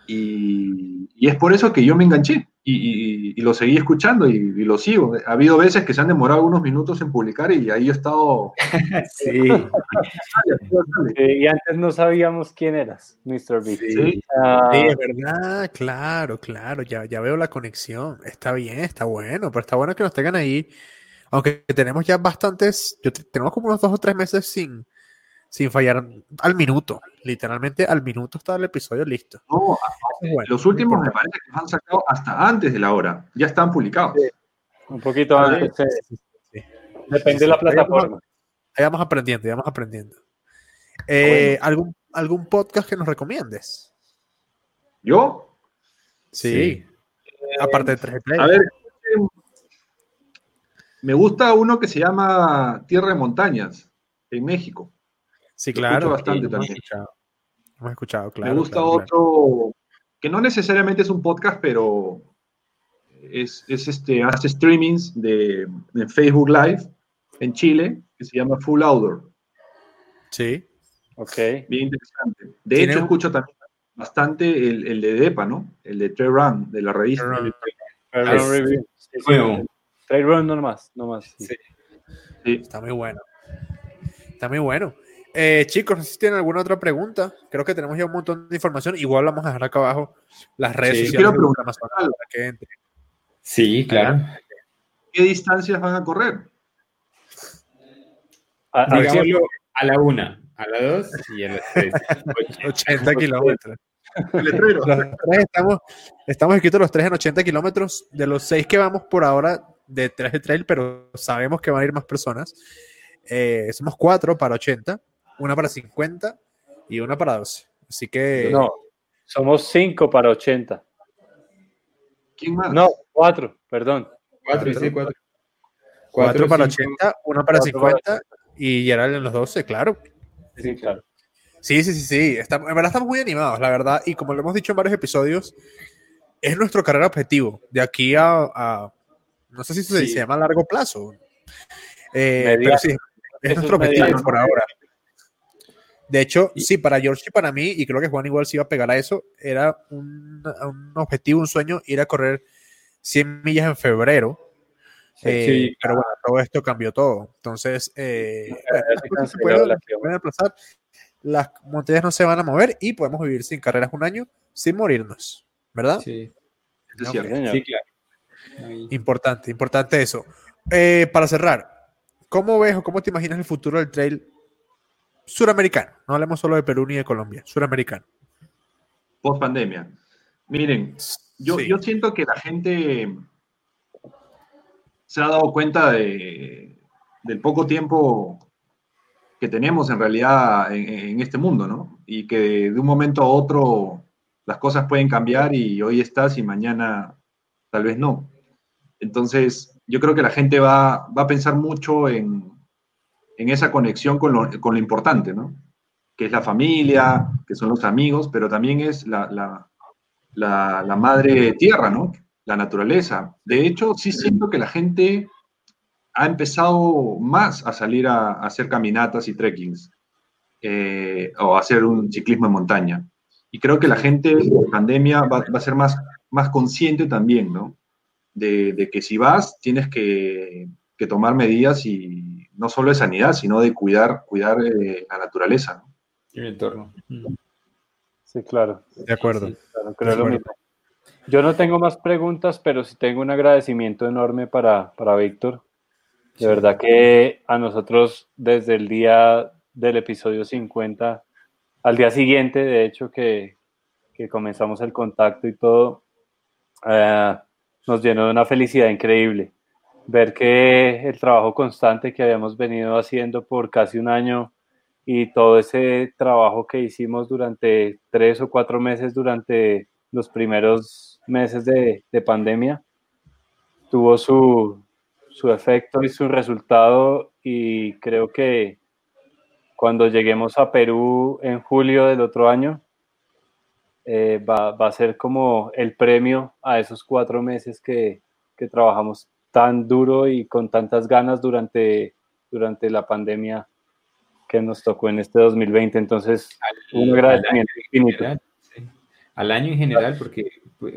Y, y es por eso que yo me enganché y- y lo seguí escuchando y, y lo sigo. Ha habido veces que se han demorado unos minutos en publicar y ahí yo he estado... Sí, y antes no sabíamos quién eras, Mr. Big. Sí. Sí, es verdad, claro, claro, ya, ya veo la conexión. Está bien, está bueno, pero está bueno que nos tengan ahí. Aunque tenemos ya bastantes, yo tenemos como unos dos o tres meses sin, sin fallar al minuto. Literalmente al minuto está el episodio listo. No, bueno, los últimos me parece que los han sacado hasta antes de la hora. Ya están publicados. un poquito Ah, antes. eh, sí, sí. Depende Sí, de la plataforma. Ahí vamos aprendiendo, ya vamos aprendiendo. Eh, ¿algún, ¿Algún podcast que nos recomiendes? ¿Yo? Sí. Aparte de 3 Play. A ver, eh, me gusta uno que se llama Tierra de Montañas, en México. Sí, lo claro. bastante sí, hemos también. escuchado. Hemos escuchado, claro. me gusta claro, claro. otro, que no necesariamente es un podcast, pero es, es este, hace streamings de, de Facebook Live en Chile, que se llama Full Outdoor. Sí. Ok. Bien interesante. De hecho, un- escucho también bastante el, el de DEPA, ¿no? El de Trey Run, de la revista. Trey Run. Trail Run Review. Sí, sí. nuevo. Trail Run no más, no más. sí. Sí. Sí. Está muy bueno. Está muy bueno. Eh, chicos, no sé si tienen alguna otra pregunta. Creo que tenemos ya un montón de información. Igual vamos a dejar acá abajo las redes Sí, sociales de para que entre. Sí, claro. ¿Qué distancias van a correr? A- a Digámoslo la una, a la dos y a las tres. 80 kilómetros. El letrero. Los tres estamos, estamos escritos los tres en 80 kilómetros. De los seis que vamos por ahora de tres de trail, pero sabemos que van a ir más personas. Eh, somos cuatro para 80, una para 50 y una para 12. Así que No, somos 5 para 80. ¿Quién más? No, 4, perdón. Cuatro, sí, cuatro. cuatro para cinco. 80, una para Cuatro para 50 y Gerald en los 12, claro. Sí, claro. Sí, sí, sí, sí. Estamos- en verdad estamos muy animados, la verdad. Y como lo hemos dicho en varios episodios, es nuestro carrera objetivo. De aquí a, a- no sé si se, Sí. se llama a largo plazo. Eh, pero sí, es Eso nuestro es objetivo mediano. por ahora. De hecho, sí, para George y para mí, y creo que Juan igual se iba a pegar a eso, era un, un objetivo, un sueño, ir a correr 100 millas en febrero. Eh, pero bueno, todo esto cambió todo. Entonces, eh, las, cosas se pueden, pueden aplazar, las montañas no se van a mover y podemos vivir sin carreras un año sin morirnos, ¿verdad? Sí, Es cierto. sí, claro. Ahí. Importante, importante eso. Eh, para cerrar, ¿cómo ves o cómo te imaginas el futuro del trail suramericano? No hablemos solo de Perú ni de Colombia, suramericano. Post pandemia. Miren, yo, Sí. yo siento que la gente se ha dado cuenta de, del poco tiempo que tenemos en realidad en, en este mundo, ¿no? Y que de un momento a otro las cosas pueden cambiar y hoy estás y mañana tal vez no. Entonces, yo creo que la gente va, va a pensar mucho en, en esa conexión con lo, con lo importante, ¿no? Que es la familia, que son los amigos, pero también es la, la, la, la madre tierra, ¿no? La naturaleza. De hecho, sí siento que la gente ha empezado más a salir a, a hacer caminatas y trekkings eh, o a hacer un ciclismo en montaña. Y creo que la gente en pandemia va, va a ser más, más consciente también, ¿no? De, de que si vas, tienes que, que, tomar medidas y no solo de sanidad, sino de cuidar, cuidar eh, la naturaleza. ¿no? El entorno. Sí, claro. De acuerdo. Sí. claro, creo lo mismo. Yo no tengo más preguntas, pero sí tengo un agradecimiento enorme para, para Víctor. De verdad que a nosotros desde el día del episodio 50, al día siguiente, de hecho, que, que comenzamos el contacto y todo, eh, nos llenó de una felicidad increíble. Ver que el trabajo constante que habíamos venido haciendo por casi un año y todo ese trabajo que hicimos durante tres o cuatro meses durante los primeros meses de, de pandemia tuvo su, su, efecto y su resultado. Y creo que cuando lleguemos a Perú en julio del otro año eh, va, va, a ser como el premio a esos cuatro meses que, que, trabajamos tan duro y con tantas ganas durante, durante la pandemia que nos tocó en este 2020. Entonces, al, un agradecimiento infinito. General, sí. Al año en general, porque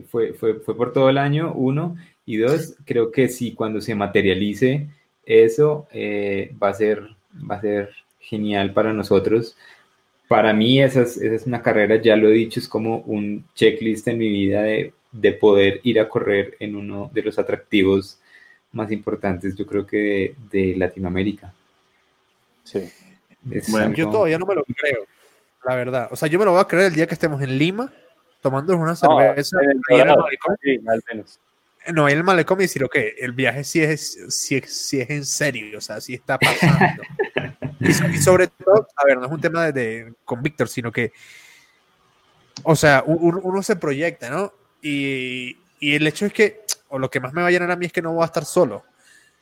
fue, fue, fue por todo el año, uno, y dos, creo que sí, cuando se materialice eso, eh, va, a ser, va a ser genial para nosotros. Para mí esa es, esa es, una carrera, ya lo he dicho, es como un checklist en mi vida de, de poder ir a correr en uno de los atractivos más importantes, yo creo que de, de Latinoamérica. Sí. Es bueno, algo... yo todavía no me lo creo, la verdad. O sea, yo me lo voy a creer el día que estemos en Lima, tomándonos una cerveza. No, en el sí, al menos. No, en el malecón y decir, ok, el viaje sí es, sí, sí es en serio, o sea, sí está pasando. y, y, sobre todo, a ver, no es un tema de, de con Víctor, sino que, o sea, uno, uno se proyecta, ¿no? Y, y, el hecho es que, o lo que más me va a llenar a mí es que no voy a estar solo,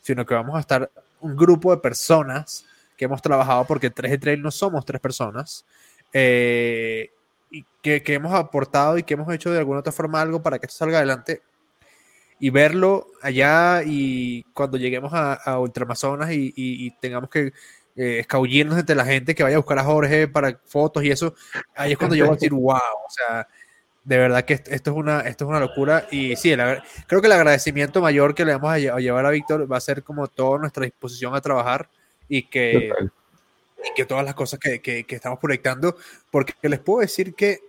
sino que vamos a estar un grupo de personas que hemos trabajado, porque tres de trail no somos tres personas, eh, y que, que, hemos aportado y que hemos hecho de alguna otra forma algo para que esto salga adelante. Y verlo allá y cuando lleguemos a, a Ultramazonas y, y, y, tengamos que eh, escabullirnos entre la gente que vaya a buscar a Jorge para fotos y eso, ahí es cuando yo voy a decir, wow, o sea, de verdad que esto, esto es, una, esto es una locura y sí, el, creo que el agradecimiento mayor que le vamos a, a, llevar a Víctor va a ser como toda nuestra disposición a trabajar y que, y que todas las cosas que, que, que estamos proyectando, porque les puedo decir que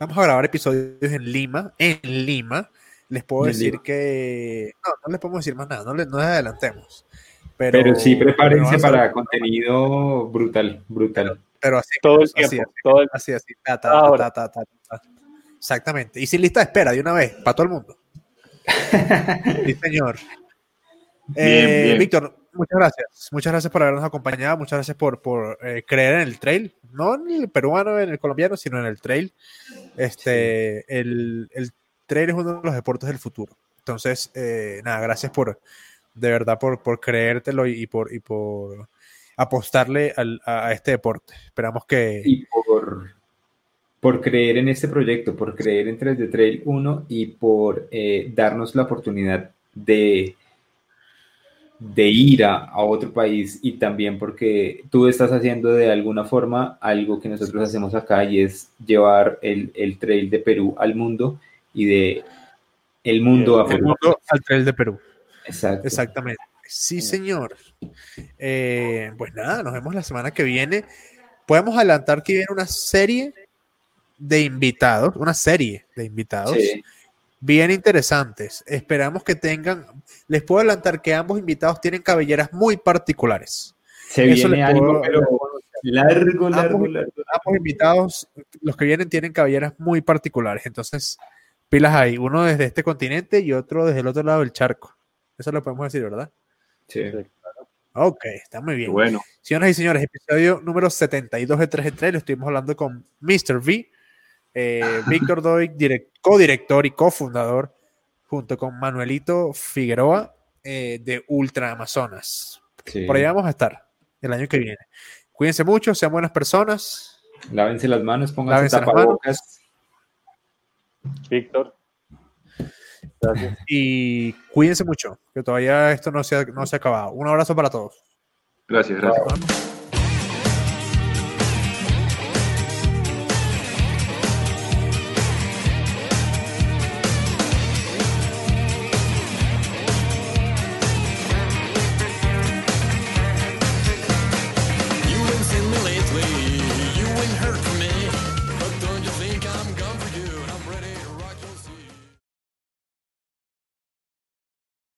vamos a grabar episodios en Lima, en Lima, les puedo decir Lima. que no, no les podemos decir más nada, no les, no les adelantemos. Pero, pero, sí, prepárense pero para contenido brutal, brutal. Pero así, todo el así, tiempo, así, todo el... así, así, ta, ta, ta, ta, ta, ta, Exactamente. Y sin lista de espera, de una vez, para todo el mundo. sí, señor. Bien, eh, bien. Víctor, muchas gracias. Muchas gracias por habernos acompañado. Muchas gracias por, por eh, creer en el trail. No en el peruano, en el colombiano, sino en el trail. Este, el, el trail es uno de los deportes del futuro. Entonces, eh, nada, gracias por, de verdad, por, por creértelo y, y, por, y por apostarle al, a, a, este deporte. Esperamos que... Y por, por creer en este proyecto, por creer en 3D Trail 1 y por eh, darnos la oportunidad de, de ir a, a, otro país y también porque tú estás haciendo de alguna forma algo que nosotros hacemos acá y es llevar el, el trail de Perú al mundo y de el mundo a Perú. El mundo al trail de Perú. Exacto. Exactamente. Sí, señor. Eh, pues nada, nos vemos la semana que viene. Podemos adelantar que viene una serie de invitados, una serie de invitados Sí. bien interesantes. Esperamos que tengan, les puedo adelantar que ambos invitados tienen cabelleras muy particulares. Se Eso viene puedo- algo, pero largo, largo, Ambos- largo. Ambos invitados, los que vienen, tienen cabelleras muy particulares. Entonces, pilas ahí, uno desde este continente y otro desde el otro lado del charco. Eso lo podemos decir, ¿verdad? Sí. Ok, está muy bien. Bueno, Señoras y señores, episodio número 72 de 3 en 3. Lo estuvimos hablando con Mr. V, eh, Víctor Doig, direct- codirector y cofundador, junto con Manuelito Figueroa eh, de Ultra Amazonas. sí. Por ahí vamos a estar el año que viene. Cuídense mucho, sean buenas personas. Lávense las manos, pónganse Lávense las tapabocas. Víctor. Gracias. Y cuídense mucho, que todavía esto no se ha, no se ha acabado. Un abrazo para todos. gracias, gracias.